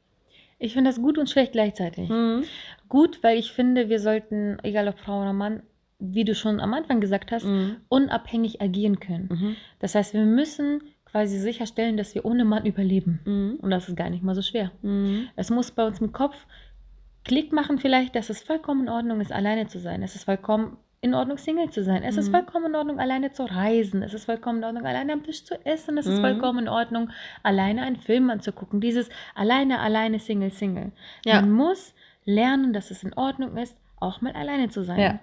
Speaker 3: Ich finde das gut und schlecht gleichzeitig.
Speaker 2: Mhm.
Speaker 3: Gut, weil ich finde, wir sollten, egal ob Frau oder Mann, wie du schon am Anfang gesagt hast,
Speaker 2: Mhm.
Speaker 3: unabhängig agieren können.
Speaker 2: Mhm.
Speaker 3: Das heißt, wir müssen quasi sicherstellen, dass wir ohne Mann überleben.
Speaker 2: Mhm.
Speaker 3: Und das ist gar nicht mal so schwer.
Speaker 2: Mhm.
Speaker 3: Es muss bei uns im Kopf Klick machen vielleicht, dass es vollkommen in Ordnung ist, alleine zu sein. Es ist vollkommen in Ordnung, Single zu sein. Es ist
Speaker 2: Mhm.
Speaker 3: vollkommen in Ordnung, alleine zu reisen. Es ist vollkommen in Ordnung, alleine am Tisch zu essen. Es ist
Speaker 2: Mhm.
Speaker 3: vollkommen in Ordnung, alleine einen Film anzugucken. Dieses alleine, alleine, Single, Single.
Speaker 2: Ja.
Speaker 3: Man muss lernen, dass es in Ordnung ist, auch mal alleine zu sein.
Speaker 2: Ja.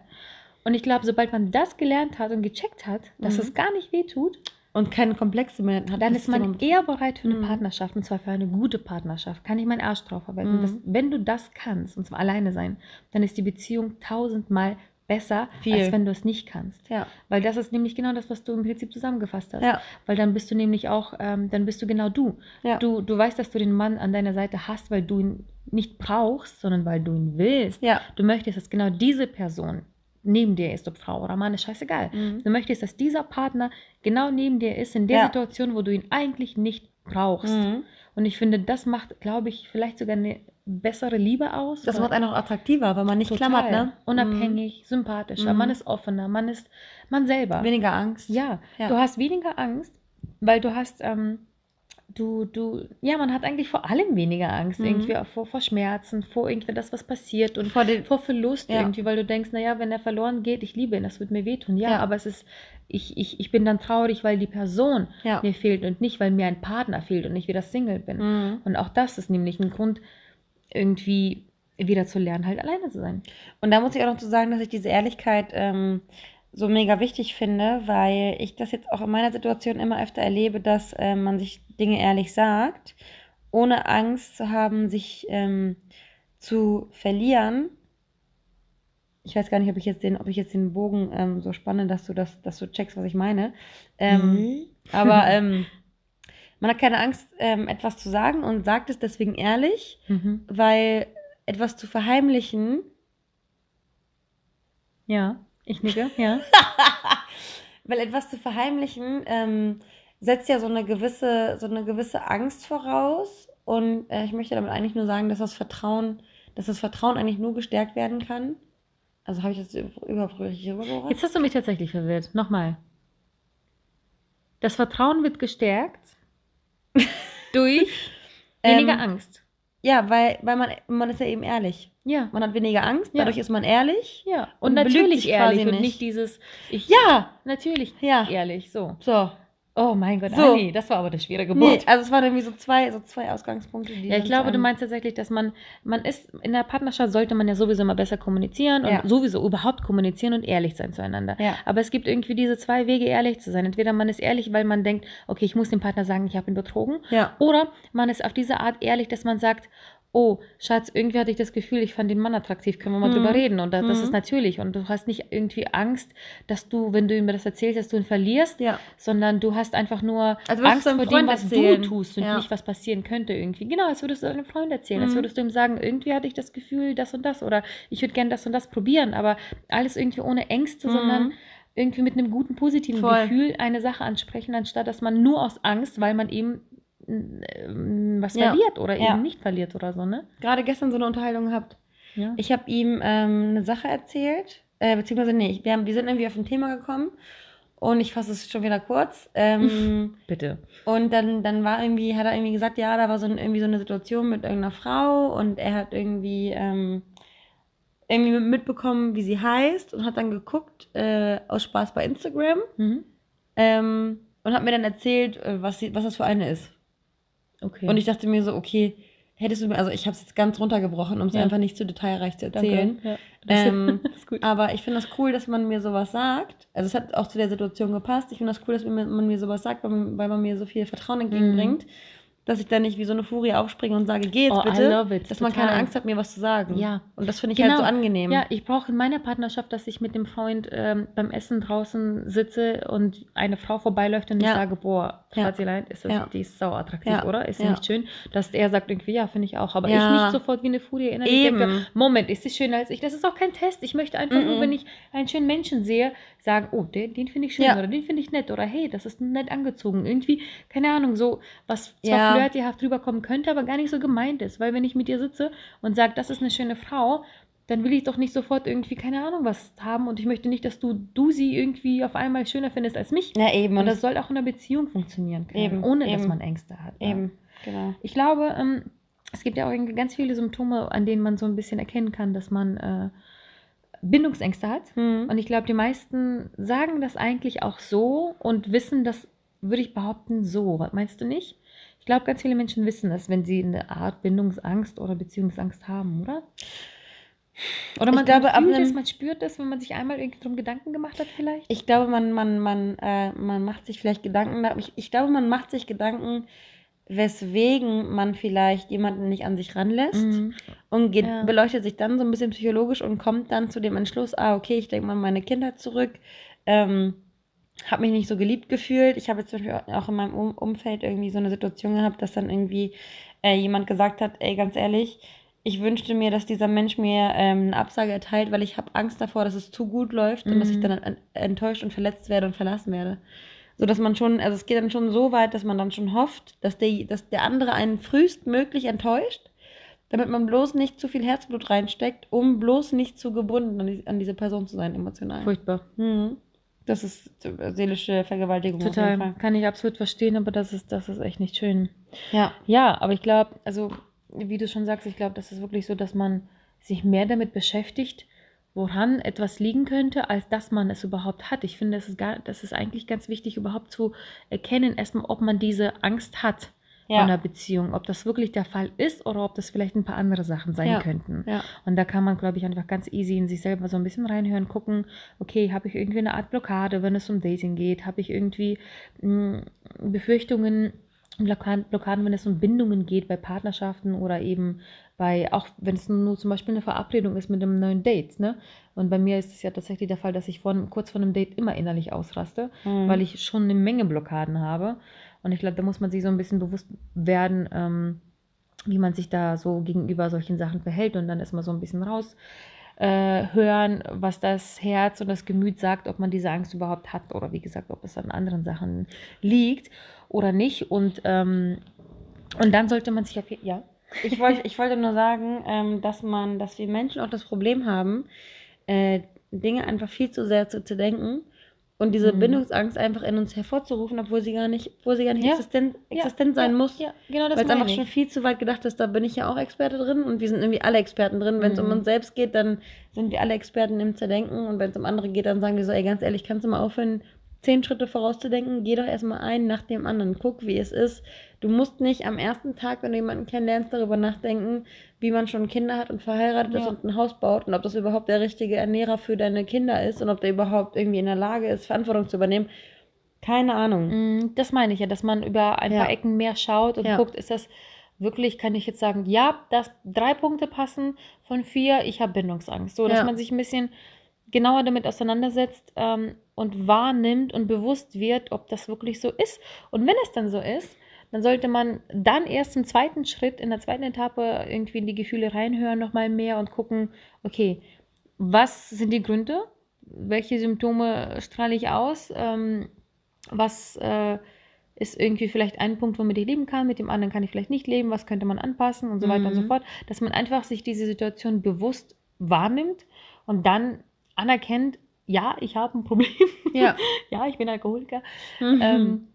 Speaker 3: Und ich glaube, sobald man das gelernt hat und gecheckt hat, dass
Speaker 2: Mhm.
Speaker 3: es gar nicht weh tut,
Speaker 2: Und keine Komplexe mehr hat.
Speaker 3: dann ist man eher bereit für eine
Speaker 2: Mhm.
Speaker 3: Partnerschaft und zwar für eine gute Partnerschaft. Kann ich meinen Arsch drauf arbeiten.
Speaker 2: Mhm.
Speaker 3: Das, wenn du das kannst, und zwar alleine sein, dann ist die Beziehung tausendmal besser,
Speaker 2: Viel.
Speaker 3: als wenn du es nicht kannst.
Speaker 2: Ja.
Speaker 3: Weil das ist nämlich genau das, was du im Prinzip zusammengefasst hast.
Speaker 2: Ja.
Speaker 3: Weil dann bist du nämlich auch, ähm, dann bist du genau du.
Speaker 2: Ja.
Speaker 3: du. Du weißt, dass du den Mann an deiner Seite hast, weil du ihn nicht brauchst, sondern weil du ihn willst.
Speaker 2: Ja.
Speaker 3: Du möchtest, dass genau diese Person neben dir ist, ob Frau oder Mann, ist scheißegal.
Speaker 2: Mhm.
Speaker 3: Du möchtest, dass dieser Partner genau neben dir ist, in der
Speaker 2: Ja.
Speaker 3: Situation, wo du ihn eigentlich nicht brauchst.
Speaker 2: Mhm.
Speaker 3: Und ich finde, das macht, glaube ich, vielleicht sogar eine bessere Liebe aus.
Speaker 2: Das macht einen auch attraktiver, weil man nicht
Speaker 3: Total.
Speaker 2: klammert, ne?
Speaker 3: Unabhängig, sympathischer,
Speaker 2: Mhm.
Speaker 3: man ist offener, man ist man selber.
Speaker 2: Mhm. Weniger Angst.
Speaker 3: Ja,
Speaker 2: Ja.
Speaker 3: du hast weniger Angst, weil du hast, ähm, du, du, ja, man hat eigentlich vor allem weniger Angst,
Speaker 2: Mhm.
Speaker 3: irgendwie vor, vor Schmerzen, vor irgendwie das, was passiert und
Speaker 2: Vor den,
Speaker 3: vor Verlust
Speaker 2: Ja.
Speaker 3: irgendwie, weil du denkst, naja, wenn er verloren geht, ich liebe ihn, das wird mir wehtun. Ja,
Speaker 2: Ja.
Speaker 3: aber es ist, ich, ich, ich bin dann traurig, weil die Person mir fehlt und nicht, weil mir ein Partner fehlt und ich wieder Single bin.
Speaker 2: Mhm.
Speaker 3: Und auch das ist nämlich ein Grund, irgendwie wieder zu lernen, halt alleine zu sein.
Speaker 2: Und da muss ich auch noch zu sagen, dass ich diese Ehrlichkeit ähm, so mega wichtig finde, weil ich das jetzt auch in meiner Situation immer öfter erlebe, dass ähm, man sich Dinge ehrlich sagt, ohne Angst zu haben, sich ähm, zu verlieren. Ich weiß gar nicht, ob ich jetzt den, ob ich jetzt den Bogen ähm, so spanne, dass du das, dass du checkst, was ich meine. Ähm,
Speaker 3: Mhm.
Speaker 2: Aber <laughs> ähm, man hat keine Angst, ähm, etwas zu sagen und sagt es deswegen ehrlich
Speaker 3: Mhm.
Speaker 2: weil etwas zu verheimlichen,
Speaker 3: Ja, ich nicke, ja. <laughs>
Speaker 2: weil etwas zu verheimlichen ähm, setzt ja so eine gewisse, so eine gewisse Angst voraus. Und äh, ich möchte damit eigentlich nur sagen, dass das Vertrauen, dass das Vertrauen eigentlich nur gestärkt werden kann. Also habe ich das überhaupt richtig rübergebracht?
Speaker 3: Jetzt hast du mich tatsächlich verwirrt. Nochmal. Das Vertrauen wird gestärkt <laughs> durch weniger
Speaker 2: Ähm,
Speaker 3: Angst.
Speaker 2: Ja, weil, weil man, man ist ja eben ehrlich.
Speaker 3: Ja.
Speaker 2: Man hat weniger Angst,
Speaker 3: Ja.
Speaker 2: dadurch ist man ehrlich.
Speaker 3: Ja. Und,
Speaker 2: Und
Speaker 3: natürlich ehrlich und
Speaker 2: nicht.
Speaker 3: nicht dieses, ich,
Speaker 2: Ja,
Speaker 3: natürlich
Speaker 2: Ja.
Speaker 3: ehrlich, so.
Speaker 2: so.
Speaker 3: Oh mein Gott,
Speaker 2: So.
Speaker 3: Anni, das war aber eine schwere Geburt.
Speaker 2: Nee, also es waren irgendwie so zwei, so zwei Ausgangspunkte. Die
Speaker 3: Ja, ich glaube, du meinst tatsächlich, dass man, man ist, in der Partnerschaft sollte man ja sowieso immer besser kommunizieren und
Speaker 2: Ja.
Speaker 3: sowieso überhaupt kommunizieren und ehrlich sein zueinander.
Speaker 2: Ja.
Speaker 3: Aber es gibt irgendwie diese zwei Wege, ehrlich zu sein. Entweder man ist ehrlich, weil man denkt, okay, ich muss dem Partner sagen, ich habe ihn betrogen.
Speaker 2: Ja.
Speaker 3: Oder man ist auf diese Art ehrlich, dass man sagt, oh, Schatz, irgendwie hatte ich das Gefühl, ich fand den Mann attraktiv, können wir mal
Speaker 2: Mhm.
Speaker 3: drüber reden. Und das,
Speaker 2: Mhm.
Speaker 3: ist natürlich. Und du hast nicht irgendwie Angst, dass du, wenn du ihm das erzählst, dass du ihn verlierst,
Speaker 2: Ja.
Speaker 3: sondern du hast einfach nur
Speaker 2: Als würdest
Speaker 3: Angst vor dem, was
Speaker 2: erzählen.
Speaker 3: du tust und
Speaker 2: Ja.
Speaker 3: nicht, was passieren könnte irgendwie. Genau, als würdest du deinem Freund erzählen, als
Speaker 2: Mhm.
Speaker 3: würdest du ihm sagen, irgendwie hatte ich das Gefühl, das und das oder ich würde gerne das und das probieren, aber alles irgendwie ohne Ängste,
Speaker 2: Mhm.
Speaker 3: sondern irgendwie mit einem guten, positiven
Speaker 2: Voll.
Speaker 3: Gefühl eine Sache ansprechen, anstatt dass man nur aus Angst, weil man eben was
Speaker 2: Ja.
Speaker 3: verliert oder
Speaker 2: Ja.
Speaker 3: eben nicht verliert oder so, ne?
Speaker 2: Gerade gestern so eine Unterhaltung gehabt.
Speaker 3: Ja.
Speaker 2: Ich habe ihm ähm, eine Sache erzählt, äh, beziehungsweise nee, wir, haben, wir sind irgendwie auf ein Thema gekommen und ich fasse es schon wieder kurz. Ähm, <laughs>
Speaker 3: Bitte.
Speaker 2: und dann, dann war irgendwie, hat er irgendwie gesagt, ja, da war so ein, irgendwie so eine Situation mit irgendeiner Frau und er hat irgendwie, ähm, irgendwie mitbekommen, wie sie heißt und hat dann geguckt, äh, aus Spaß bei Instagram
Speaker 3: Mhm.
Speaker 2: ähm, und hat mir dann erzählt, äh, was, sie, was das für eine ist.
Speaker 3: Okay.
Speaker 2: Und ich dachte mir so, okay, hättest du mir, also ich habe es jetzt ganz runtergebrochen, um es
Speaker 3: Ja.
Speaker 2: einfach nicht zu detailreich zu erzählen.
Speaker 3: Ja. Das,
Speaker 2: Ähm,
Speaker 3: das <laughs> ist gut.
Speaker 2: Aber ich finde das cool, dass man mir sowas sagt. Also es hat auch zu der Situation gepasst. Ich finde das cool, dass mir- man mir sowas sagt, weil man, weil man mir so viel Vertrauen entgegenbringt, dass ich da nicht wie so eine Furie aufspringe und sage, geh jetzt.
Speaker 3: Oh, I
Speaker 2: bitte.
Speaker 3: love it,
Speaker 2: dass man keine
Speaker 3: total.
Speaker 2: Angst hat, mir was zu sagen.
Speaker 3: Ja.
Speaker 2: Und das finde ich
Speaker 3: Genau.
Speaker 2: halt so angenehm.
Speaker 3: Ja, ich brauche in meiner Partnerschaft, dass ich mit dem Freund ähm, beim Essen draußen sitze und eine Frau vorbeiläuft und ich
Speaker 2: Ja.
Speaker 3: sage, boah,
Speaker 2: Ja.
Speaker 3: Schatzilein, ist das,
Speaker 2: Ja.
Speaker 3: die ist sau attraktiv,
Speaker 2: Ja.
Speaker 3: oder? Ist sie
Speaker 2: Ja.
Speaker 3: nicht schön? Dass er sagt irgendwie, ja, finde ich auch. Aber
Speaker 2: Ja.
Speaker 3: ich nicht sofort wie eine Furie innerlich
Speaker 2: Eben.
Speaker 3: denke, Moment, ist sie schöner als ich? Das ist auch kein Test. Ich möchte einfach nur,
Speaker 2: Mhm.
Speaker 3: wenn ich einen schönen Menschen sehe, sagen, oh, den, den finde ich schön
Speaker 2: Ja.
Speaker 3: oder den finde ich nett oder hey, das ist nett angezogen. Irgendwie, keine Ahnung, so, was zwar
Speaker 2: Ja.
Speaker 3: flirtyhaft rüberkommen könnte, aber gar nicht so gemeint ist. Weil wenn ich mit dir sitze und sage, das ist eine schöne Frau, dann will ich doch nicht sofort irgendwie, keine Ahnung, was haben und ich möchte nicht, dass du, du sie irgendwie auf einmal schöner findest als mich.
Speaker 2: Ja, eben.
Speaker 3: Und das soll auch in einer Beziehung funktionieren können,
Speaker 2: Eben,
Speaker 3: ohne dass
Speaker 2: eben.
Speaker 3: man Ängste hat. ja.
Speaker 2: eben. Genau.
Speaker 3: Ich glaube, ähm, es gibt ja auch ganz viele Symptome, an denen man so ein bisschen erkennen kann, dass man äh, Bindungsängste hat.
Speaker 2: Hm.
Speaker 3: Und ich glaube, die meisten sagen das eigentlich auch so und wissen das, würde ich behaupten, so. Was meinst du nicht? Ich glaube, ganz viele Menschen wissen das, wenn sie eine Art Bindungsangst oder Beziehungsangst haben, oder? Oder man,
Speaker 2: Ich glaube,
Speaker 3: man fühlt es, man spürt es, wenn man sich einmal irgendwie drum Gedanken gemacht hat, vielleicht.
Speaker 2: Ich glaube, man, man, man, äh, man macht sich vielleicht Gedanken, da- ich, ich glaube, man macht sich Gedanken, weswegen man vielleicht jemanden nicht an sich ranlässt
Speaker 3: Mhm.
Speaker 2: und geht,
Speaker 3: Ja.
Speaker 2: beleuchtet sich dann so ein bisschen psychologisch und kommt dann zu dem Entschluss, ah, okay, ich denke mal an meine Kindheit zurück, ähm, habe mich nicht so geliebt gefühlt. Ich habe jetzt zum Beispiel auch in meinem um Umfeld irgendwie so eine Situation gehabt, dass dann irgendwie äh, jemand gesagt hat, ey, ganz ehrlich, ich wünschte mir, dass dieser Mensch mir ähm, eine Absage erteilt, weil ich habe Angst davor, dass es zu gut läuft und dass ich
Speaker 3: Mhm.
Speaker 2: dann en- enttäuscht und verletzt werde und verlassen werde. So dass man schon, also es geht dann schon so weit, dass man dann schon hofft, dass der, dass der andere einen frühestmöglich enttäuscht, damit man bloß nicht zu viel Herzblut reinsteckt, um bloß nicht zu gebunden an, die, an diese Person zu sein, emotional.
Speaker 3: Furchtbar.
Speaker 2: Mhm. Das ist äh, seelische Vergewaltigung auf jeden
Speaker 3: Total.
Speaker 2: Fall.
Speaker 3: Kann ich absolut verstehen, aber das ist, das ist echt nicht schön.
Speaker 2: Ja.
Speaker 3: Ja, aber ich glaube, also wie du schon sagst, ich glaube, das ist wirklich so, dass man sich mehr damit beschäftigt, woran etwas liegen könnte, als dass man es überhaupt hat. Ich finde, das ist, gar, das ist eigentlich ganz wichtig, überhaupt zu erkennen, erstmal, ob man diese Angst hat
Speaker 2: Ja.
Speaker 3: von einer Beziehung, ob das wirklich der Fall ist oder ob das vielleicht ein paar andere Sachen sein
Speaker 2: Ja.
Speaker 3: könnten.
Speaker 2: Ja.
Speaker 3: Und da kann man, glaube ich, einfach ganz easy in sich selber so ein bisschen reinhören, gucken, okay, habe ich irgendwie eine Art Blockade, wenn es um Dating geht? Habe ich irgendwie mh, Befürchtungen, Blockaden, Blockaden, wenn es um Bindungen geht bei Partnerschaften oder eben bei, auch wenn es nur zum Beispiel eine Verabredung ist mit einem neuen Date, ne? Und bei mir ist es ja tatsächlich der Fall, dass ich von, kurz vor einem Date immer innerlich ausraste,
Speaker 2: Mhm.
Speaker 3: weil ich schon eine Menge Blockaden habe. Und ich glaube, da muss man sich so ein bisschen bewusst werden, ähm, wie man sich da so gegenüber solchen Sachen verhält und dann erstmal so ein bisschen raus äh, hören, was das Herz und das Gemüt sagt, ob man diese Angst überhaupt hat oder wie gesagt, ob es an anderen Sachen liegt oder nicht. Und, ähm, und dann sollte man sich auf ja.
Speaker 2: Ich wollte, ich wollte nur sagen, ähm, dass man, dass wir Menschen auch das Problem haben, äh, Dinge einfach viel zu sehr zu, zu denken und diese
Speaker 3: Mhm.
Speaker 2: Bindungsangst einfach in uns hervorzurufen, obwohl sie gar nicht, obwohl sie gar nicht
Speaker 3: Ja.
Speaker 2: existent,
Speaker 3: Ja,
Speaker 2: existent sein
Speaker 3: ja,
Speaker 2: muss.
Speaker 3: Ja, genau das
Speaker 2: Weil es einfach schon
Speaker 3: ich.
Speaker 2: viel zu weit gedacht ist, da bin ich ja auch Experte drin und wir sind irgendwie alle Experten drin. Wenn es um
Speaker 3: Mhm.
Speaker 2: uns selbst geht, dann sind wir alle Experten im Zerdenken und wenn es um andere geht, dann sagen wir so, ey, ganz ehrlich, kannst du mal aufhören, zehn Schritte vorauszudenken? Geh doch erstmal einen nach dem anderen, guck, wie es ist. Du musst nicht am ersten Tag, wenn du jemanden kennenlernst, darüber nachdenken, wie man schon Kinder hat und verheiratet ist
Speaker 3: Ja.
Speaker 2: und ein Haus baut und ob das überhaupt der richtige Ernährer für deine Kinder ist und ob der überhaupt irgendwie in der Lage ist, Verantwortung zu übernehmen. Keine Ahnung.
Speaker 3: Mm, Das meine ich ja, dass man über ein
Speaker 2: Ja.
Speaker 3: paar Ecken mehr schaut und
Speaker 2: Ja.
Speaker 3: guckt, ist das wirklich, kann ich jetzt sagen, ja, das drei Punkte passen von vier, ich habe Bindungsangst. So, dass man sich ein bisschen genauer damit auseinandersetzt ähm, und wahrnimmt und bewusst wird, ob das wirklich so ist. Und wenn es dann so ist, dann sollte man dann erst im zweiten Schritt, in der zweiten Etappe irgendwie in die Gefühle reinhören, nochmal mehr und gucken, okay, was sind die Gründe? Welche Symptome strahle ich aus? Ähm, was äh, ist irgendwie vielleicht ein Punkt, womit ich leben kann, mit dem anderen kann ich vielleicht nicht leben, was könnte man anpassen und so weiter und so
Speaker 2: Mhm.
Speaker 3: fort, dass man einfach sich diese Situation bewusst wahrnimmt und dann anerkennt, ja, ich habe ein Problem,
Speaker 2: Ja. <laughs>
Speaker 3: ja, ich bin Alkoholiker,
Speaker 2: Mhm.
Speaker 3: ähm,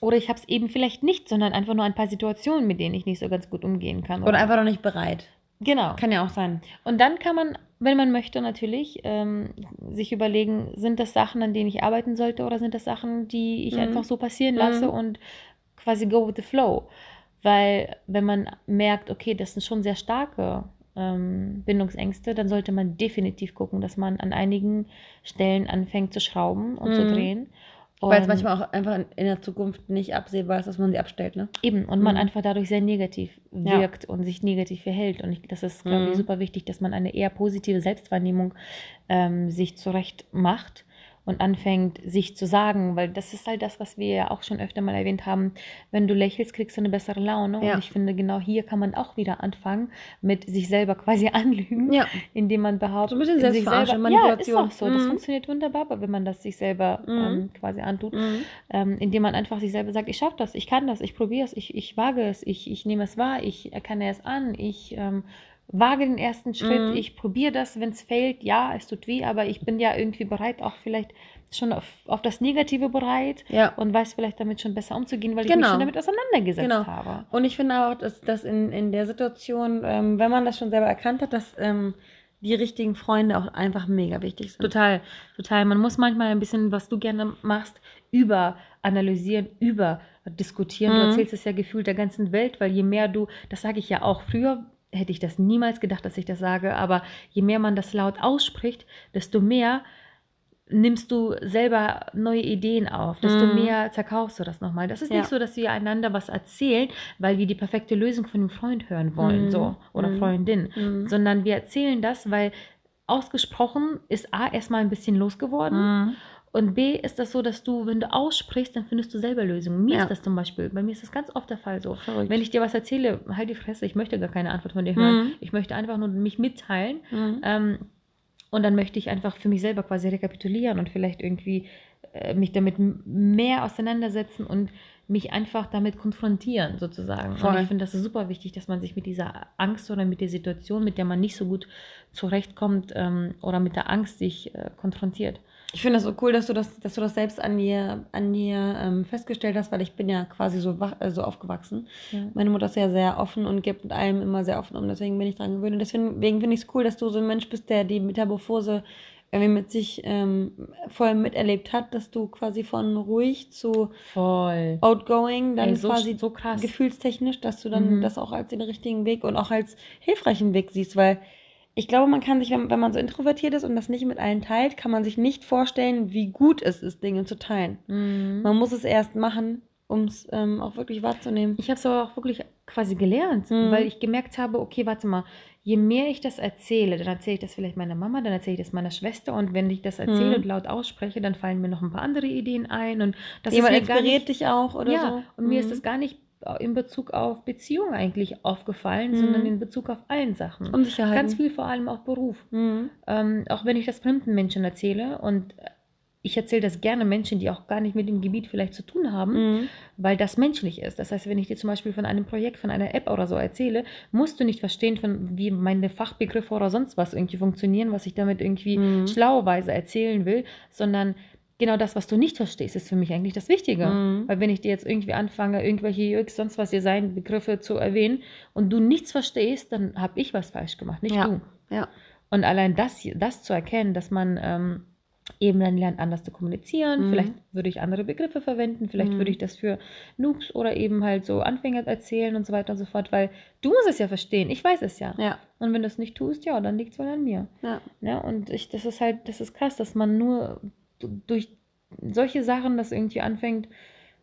Speaker 3: oder ich habe es eben vielleicht nicht, sondern einfach nur ein paar Situationen, mit denen ich nicht so ganz gut umgehen kann.
Speaker 2: Oder einfach noch nicht bereit.
Speaker 3: genau.
Speaker 2: Kann ja auch sein.
Speaker 3: Und dann kann man, wenn man möchte, natürlich ähm, sich überlegen, sind das Sachen, an denen ich arbeiten sollte oder sind das Sachen, die ich
Speaker 2: Mhm.
Speaker 3: einfach so passieren lasse
Speaker 2: Mhm.
Speaker 3: und quasi go with the flow. Weil wenn man merkt, okay, das sind schon sehr starke ähm, Bindungsängste, dann sollte man definitiv gucken, dass man an einigen Stellen anfängt zu schrauben und zu
Speaker 2: Mhm.
Speaker 3: drehen.
Speaker 2: Weil es manchmal auch einfach in- der Zukunft nicht absehbar ist, dass man sie abstellt, ne?
Speaker 3: Eben, und man
Speaker 2: Mhm.
Speaker 3: einfach dadurch sehr negativ
Speaker 2: Ja.
Speaker 3: wirkt und sich negativ verhält. Und ich, das ist, glaube
Speaker 2: Mhm.
Speaker 3: ich, super wichtig, dass man eine eher positive Selbstwahrnehmung ähm, sich zurecht macht und anfängt, sich zu sagen, weil das ist halt das, was wir ja auch schon öfter mal erwähnt haben. Wenn du lächelst, kriegst du eine bessere Laune.
Speaker 2: Ja.
Speaker 3: Und ich finde, genau hier kann man auch wieder anfangen, mit sich selber quasi <laughs> anlügen,
Speaker 2: Ja.
Speaker 3: indem man behauptet,
Speaker 2: So ein bisschen
Speaker 3: sich selber, ja, ist
Speaker 2: Manipulation.
Speaker 3: auch so. Das
Speaker 2: Mhm.
Speaker 3: funktioniert wunderbar, wenn man das sich selber
Speaker 2: Mhm.
Speaker 3: ähm, quasi antut
Speaker 2: Mhm.
Speaker 3: ähm, indem man einfach sich selber sagt, ich schaffe das, ich kann das, ich probiere es, ich, ich wage es, ich, ich nehme es wahr, ich erkenne es an, ich ähm, wage den ersten Schritt,
Speaker 2: Mhm.
Speaker 3: ich probiere das, wenn es fehlt, ja, es tut weh, aber ich bin ja irgendwie bereit, auch vielleicht schon auf, auf das Negative bereit
Speaker 2: Ja.
Speaker 3: und weiß vielleicht damit schon besser umzugehen, weil ich mich
Speaker 2: Genau.
Speaker 3: schon damit auseinandergesetzt
Speaker 2: Genau.
Speaker 3: habe.
Speaker 2: Und ich finde auch, dass, dass in, in der Situation, ähm, wenn man das schon selber erkannt hat, dass ähm, die richtigen Freunde auch einfach mega wichtig sind.
Speaker 3: Total, total. Man muss manchmal ein bisschen, was du gerne machst, überanalysieren, überdiskutieren. Du
Speaker 2: Mhm.
Speaker 3: erzählst es ja gefühlt der ganzen Welt, weil je mehr du, das sage ich ja auch früher, hätte ich das niemals gedacht, dass ich das sage, aber je mehr man das laut ausspricht, desto mehr nimmst du selber neue Ideen auf, desto
Speaker 2: Mhm.
Speaker 3: mehr zerkaufst du das nochmal. Das ist
Speaker 2: Ja.
Speaker 3: nicht so, dass wir einander was erzählen, weil wir die perfekte Lösung von dem Freund hören wollen,
Speaker 2: Mhm.
Speaker 3: so, oder
Speaker 2: Mhm.
Speaker 3: Freundin,
Speaker 2: Mhm.
Speaker 3: sondern wir erzählen das, weil ausgesprochen ist A erstmal ein bisschen losgeworden
Speaker 2: Mhm.
Speaker 3: Und B ist das so, dass du, wenn du aussprichst, dann findest du selber Lösungen. Mir
Speaker 2: Ja.
Speaker 3: ist das zum Beispiel, bei mir ist das ganz oft der Fall so.
Speaker 2: Verrückt.
Speaker 3: Wenn ich dir was erzähle, halt die Fresse, ich möchte gar keine Antwort von dir hören.
Speaker 2: Mhm.
Speaker 3: Ich möchte einfach nur mich mitteilen
Speaker 2: Mhm.
Speaker 3: ähm, und dann möchte ich einfach für mich selber quasi rekapitulieren und vielleicht irgendwie äh, mich damit mehr auseinandersetzen und mich einfach damit konfrontieren, sozusagen.
Speaker 2: Voll.
Speaker 3: Und ich finde das ist super wichtig, dass man sich mit dieser Angst oder mit der Situation, mit der man nicht so gut zurechtkommt ähm, oder mit der Angst sich äh, konfrontiert.
Speaker 2: Ich finde das so cool, dass du das, dass du das selbst an dir, an dir ähm, festgestellt hast, weil ich bin ja quasi so, wach, äh, so aufgewachsen.
Speaker 3: Ja.
Speaker 2: Meine Mutter ist ja sehr offen und gibt mit allem immer sehr offen um, deswegen bin ich dran gewöhnt. Und deswegen finde ich es cool, dass du so ein Mensch bist, der die Metamorphose irgendwie mit sich ähm, voll miterlebt hat, dass du quasi von ruhig zu
Speaker 3: Voll.
Speaker 2: outgoing, dann
Speaker 3: Ey, so,
Speaker 2: quasi
Speaker 3: so krass.
Speaker 2: gefühlstechnisch, dass du dann
Speaker 3: Mhm.
Speaker 2: das auch als den richtigen Weg und auch als hilfreichen Weg siehst, weil ich glaube, man kann sich, wenn, wenn man so introvertiert ist und das nicht mit allen teilt, kann man sich nicht vorstellen, wie gut es ist, Dinge zu teilen.
Speaker 3: Mhm.
Speaker 2: Man muss es erst machen, um es ähm, auch wirklich wahrzunehmen.
Speaker 3: Ich habe es aber auch wirklich quasi gelernt,
Speaker 2: Mhm.
Speaker 3: weil ich gemerkt habe, okay, warte mal, je mehr ich das erzähle, dann erzähle ich das vielleicht meiner Mama, dann erzähle ich das meiner Schwester und wenn ich das erzähle
Speaker 2: Mhm.
Speaker 3: und laut ausspreche, dann fallen mir noch ein paar andere Ideen ein und das
Speaker 2: Jemand
Speaker 3: ist mir gar
Speaker 2: inspiriert
Speaker 3: nicht,
Speaker 2: dich auch oder
Speaker 3: ja,
Speaker 2: so.
Speaker 3: und mir ist
Speaker 2: Mhm.
Speaker 3: das gar nicht in Bezug auf Beziehung eigentlich aufgefallen,
Speaker 2: Mhm.
Speaker 3: sondern in Bezug auf allen Sachen.
Speaker 2: Unsicherheiten.
Speaker 3: Ganz viel vor allem auch Beruf.
Speaker 2: Mhm.
Speaker 3: Ähm, auch wenn ich das fremden Menschen erzähle und ich erzähle das gerne Menschen, die auch gar nicht mit dem Gebiet vielleicht zu tun haben,
Speaker 2: Mhm.
Speaker 3: weil das menschlich ist. Das heißt, wenn ich dir zum Beispiel von einem Projekt, von einer App oder so erzähle, musst du nicht verstehen, von, wie meine Fachbegriffe oder sonst was irgendwie funktionieren, was ich damit irgendwie
Speaker 2: Mhm.
Speaker 3: schlauerweise erzählen will, sondern genau das, was du nicht verstehst, ist für mich eigentlich das Wichtige.
Speaker 2: Mhm.
Speaker 3: Weil wenn ich dir jetzt irgendwie anfange, irgendwelche UX, sonst was Design Begriffe zu erwähnen und du nichts verstehst, dann habe ich was falsch gemacht, nicht
Speaker 2: Ja.
Speaker 3: du.
Speaker 2: Ja.
Speaker 3: Und allein das, das zu erkennen, dass man ähm, eben dann lernt, anders zu kommunizieren,
Speaker 2: Mhm.
Speaker 3: vielleicht würde ich andere Begriffe verwenden, vielleicht
Speaker 2: Mhm.
Speaker 3: würde ich das für Noobs oder eben halt so Anfänger erzählen und so weiter und so fort, weil du musst es ja verstehen, ich weiß es ja.
Speaker 2: Ja.
Speaker 3: Und wenn du es nicht tust, ja, dann liegt es wohl an mir.
Speaker 2: Ja.
Speaker 3: Ja, und ich, das ist halt, das ist krass, dass man nur durch solche Sachen das irgendwie anfängt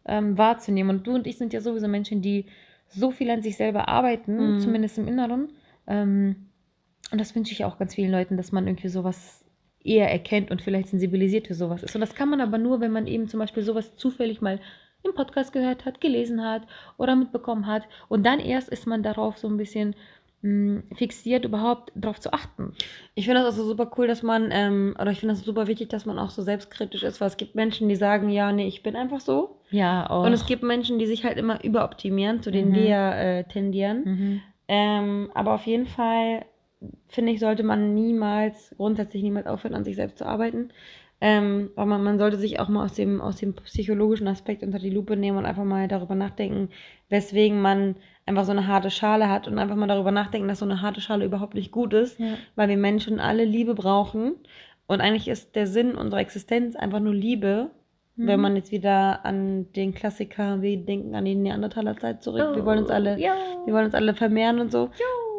Speaker 3: ähm, wahrzunehmen. Und du und ich sind ja sowieso Menschen, die so viel an sich selber arbeiten,
Speaker 2: Mhm.
Speaker 3: zumindest im Inneren. Ähm, und das wünsche ich auch ganz vielen Leuten, dass man irgendwie sowas eher erkennt und vielleicht sensibilisiert für sowas ist. Und das kann man aber nur, wenn man eben zum Beispiel sowas zufällig mal im Podcast gehört hat, gelesen hat oder mitbekommen hat. Und dann erst ist man darauf so ein bisschen mh, fixiert, überhaupt darauf zu achten.
Speaker 2: Ich finde das also super cool, dass man, ähm, oder ich finde das super wichtig, dass man auch so selbstkritisch ist, weil es gibt Menschen, die sagen, ja, nee, ich bin einfach so.
Speaker 3: Ja, auch.
Speaker 2: Und es gibt Menschen, die sich halt immer überoptimieren, zu denen
Speaker 3: Mhm.
Speaker 2: wir ja äh, tendieren.
Speaker 3: Mhm.
Speaker 2: Ähm, aber auf jeden Fall, finde ich, sollte man niemals, grundsätzlich niemals aufhören, an sich selbst zu arbeiten. Ähm, aber man, man sollte sich auch mal aus dem, aus dem psychologischen Aspekt unter die Lupe nehmen und einfach mal darüber nachdenken, weswegen man einfach so eine harte Schale hat und einfach mal darüber nachdenken, dass so eine harte Schale überhaupt nicht gut ist,
Speaker 3: Ja.
Speaker 2: weil wir Menschen alle Liebe brauchen. Und eigentlich ist der Sinn unserer Existenz einfach nur Liebe. Wenn
Speaker 3: Mhm.
Speaker 2: man jetzt wieder an den Klassiker, wir denken an die Neandertalerzeit zurück, wir wollen uns alle
Speaker 3: Oh, Ja.
Speaker 2: wir wollen uns alle vermehren und so.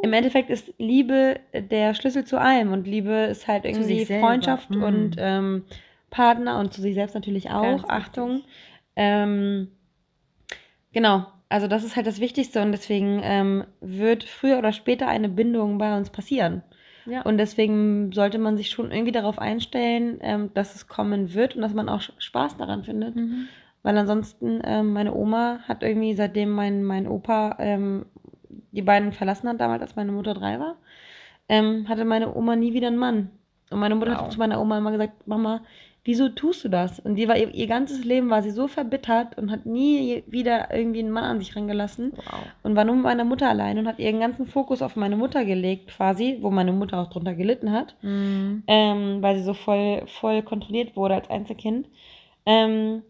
Speaker 2: Im Endeffekt ist Liebe der Schlüssel zu allem und Liebe ist halt irgendwie. Freundschaft
Speaker 3: Mhm.
Speaker 2: und ähm, Partner und zu sich selbst natürlich auch.
Speaker 3: Ganz.
Speaker 2: Achtung. Ähm, genau, also das ist halt das Wichtigste und deswegen ähm, wird früher oder später eine Bindung bei uns passieren.
Speaker 3: Ja.
Speaker 2: Und deswegen sollte man sich schon irgendwie darauf einstellen, ähm, dass es kommen wird und dass man auch Spaß daran findet.
Speaker 3: Mhm.
Speaker 2: Weil ansonsten, ähm, meine Oma hat irgendwie, seitdem mein, mein Opa ähm, die beiden verlassen hat, damals, als meine Mutter drei war, ähm, hatte meine Oma nie wieder einen Mann. Und meine Mutter
Speaker 3: Wow.
Speaker 2: hat zu meiner Oma immer gesagt, Mama, wieso tust du das? Und die war ihr, ihr ganzes Leben war sie so verbittert und hat nie wieder irgendwie einen Mann an sich rangelassen
Speaker 3: Wow.
Speaker 2: und war nur mit meiner Mutter allein und hat ihren ganzen Fokus auf meine Mutter gelegt, quasi, wo meine Mutter auch drunter gelitten hat
Speaker 3: Mhm.
Speaker 2: ähm, weil sie so voll, voll kontrolliert wurde als Einzelkind. Ähm,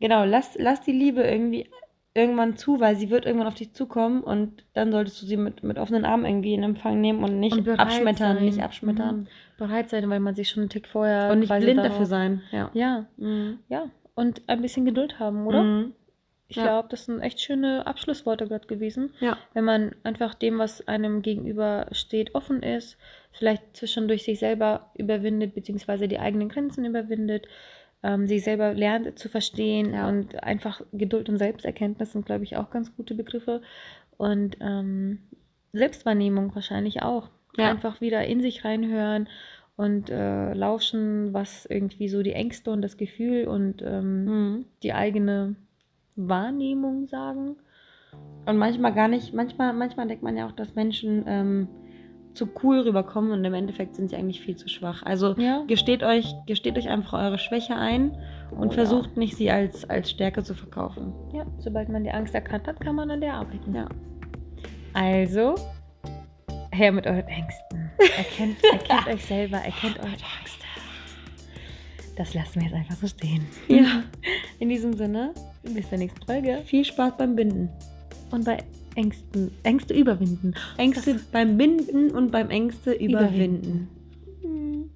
Speaker 2: genau, lass, lass die Liebe irgendwie irgendwann zu, weil sie wird irgendwann auf dich zukommen und dann solltest du sie mit, mit offenen Armen irgendwie in Empfang nehmen und nicht
Speaker 3: Und
Speaker 2: abschmettern,
Speaker 3: sein.
Speaker 2: nicht abschmettern.
Speaker 3: Mhm. Bereit sein, weil man sich schon einen Tick vorher
Speaker 2: Und nicht blind dafür sein. Ja.
Speaker 3: Ja,
Speaker 2: Mhm.
Speaker 3: ja. Und ein bisschen Geduld haben, oder?
Speaker 2: Mhm.
Speaker 3: Ich
Speaker 2: Ja.
Speaker 3: glaube, das sind echt schöne Abschlussworte gerade gewesen.
Speaker 2: Ja.
Speaker 3: Wenn man einfach dem, was einem gegenüber steht, offen ist, vielleicht zwischendurch sich selber überwindet, beziehungsweise die eigenen Grenzen überwindet, ähm, sich selber lernt zu verstehen
Speaker 2: Ja.
Speaker 3: und einfach Geduld und Selbsterkenntnis sind, glaube ich, auch ganz gute Begriffe. Und ähm, Selbstwahrnehmung wahrscheinlich auch.
Speaker 2: Ja.
Speaker 3: Einfach wieder in sich reinhören und äh, lauschen, was irgendwie so die Ängste und das Gefühl und ähm,
Speaker 2: Mhm.
Speaker 3: die eigene Wahrnehmung sagen.
Speaker 2: Und manchmal gar nicht, manchmal, manchmal denkt man ja auch, dass Menschen ähm, zu cool rüberkommen und im Endeffekt sind sie eigentlich viel zu schwach. Also
Speaker 3: Ja.
Speaker 2: gesteht euch, gesteht euch einfach eure Schwäche ein und
Speaker 3: Oh,
Speaker 2: versucht nicht, sie als, als Stärke zu verkaufen.
Speaker 3: Ja, sobald man die Angst erkannt hat, kann man an der arbeiten.
Speaker 2: Ja.
Speaker 3: Also, her mit euren Ängsten. Erkennt, <laughs> erkennt euch selber, erkennt eure Ängste. Das lassen wir jetzt einfach so stehen.
Speaker 2: Ja. In diesem Sinne,
Speaker 3: Bis zur nächsten Folge.
Speaker 2: viel Spaß beim Binden.
Speaker 3: Und bei Ängsten, Ängste überwinden.
Speaker 2: Ängste das beim Binden und beim Ängste überwinden. überwinden. Mhm.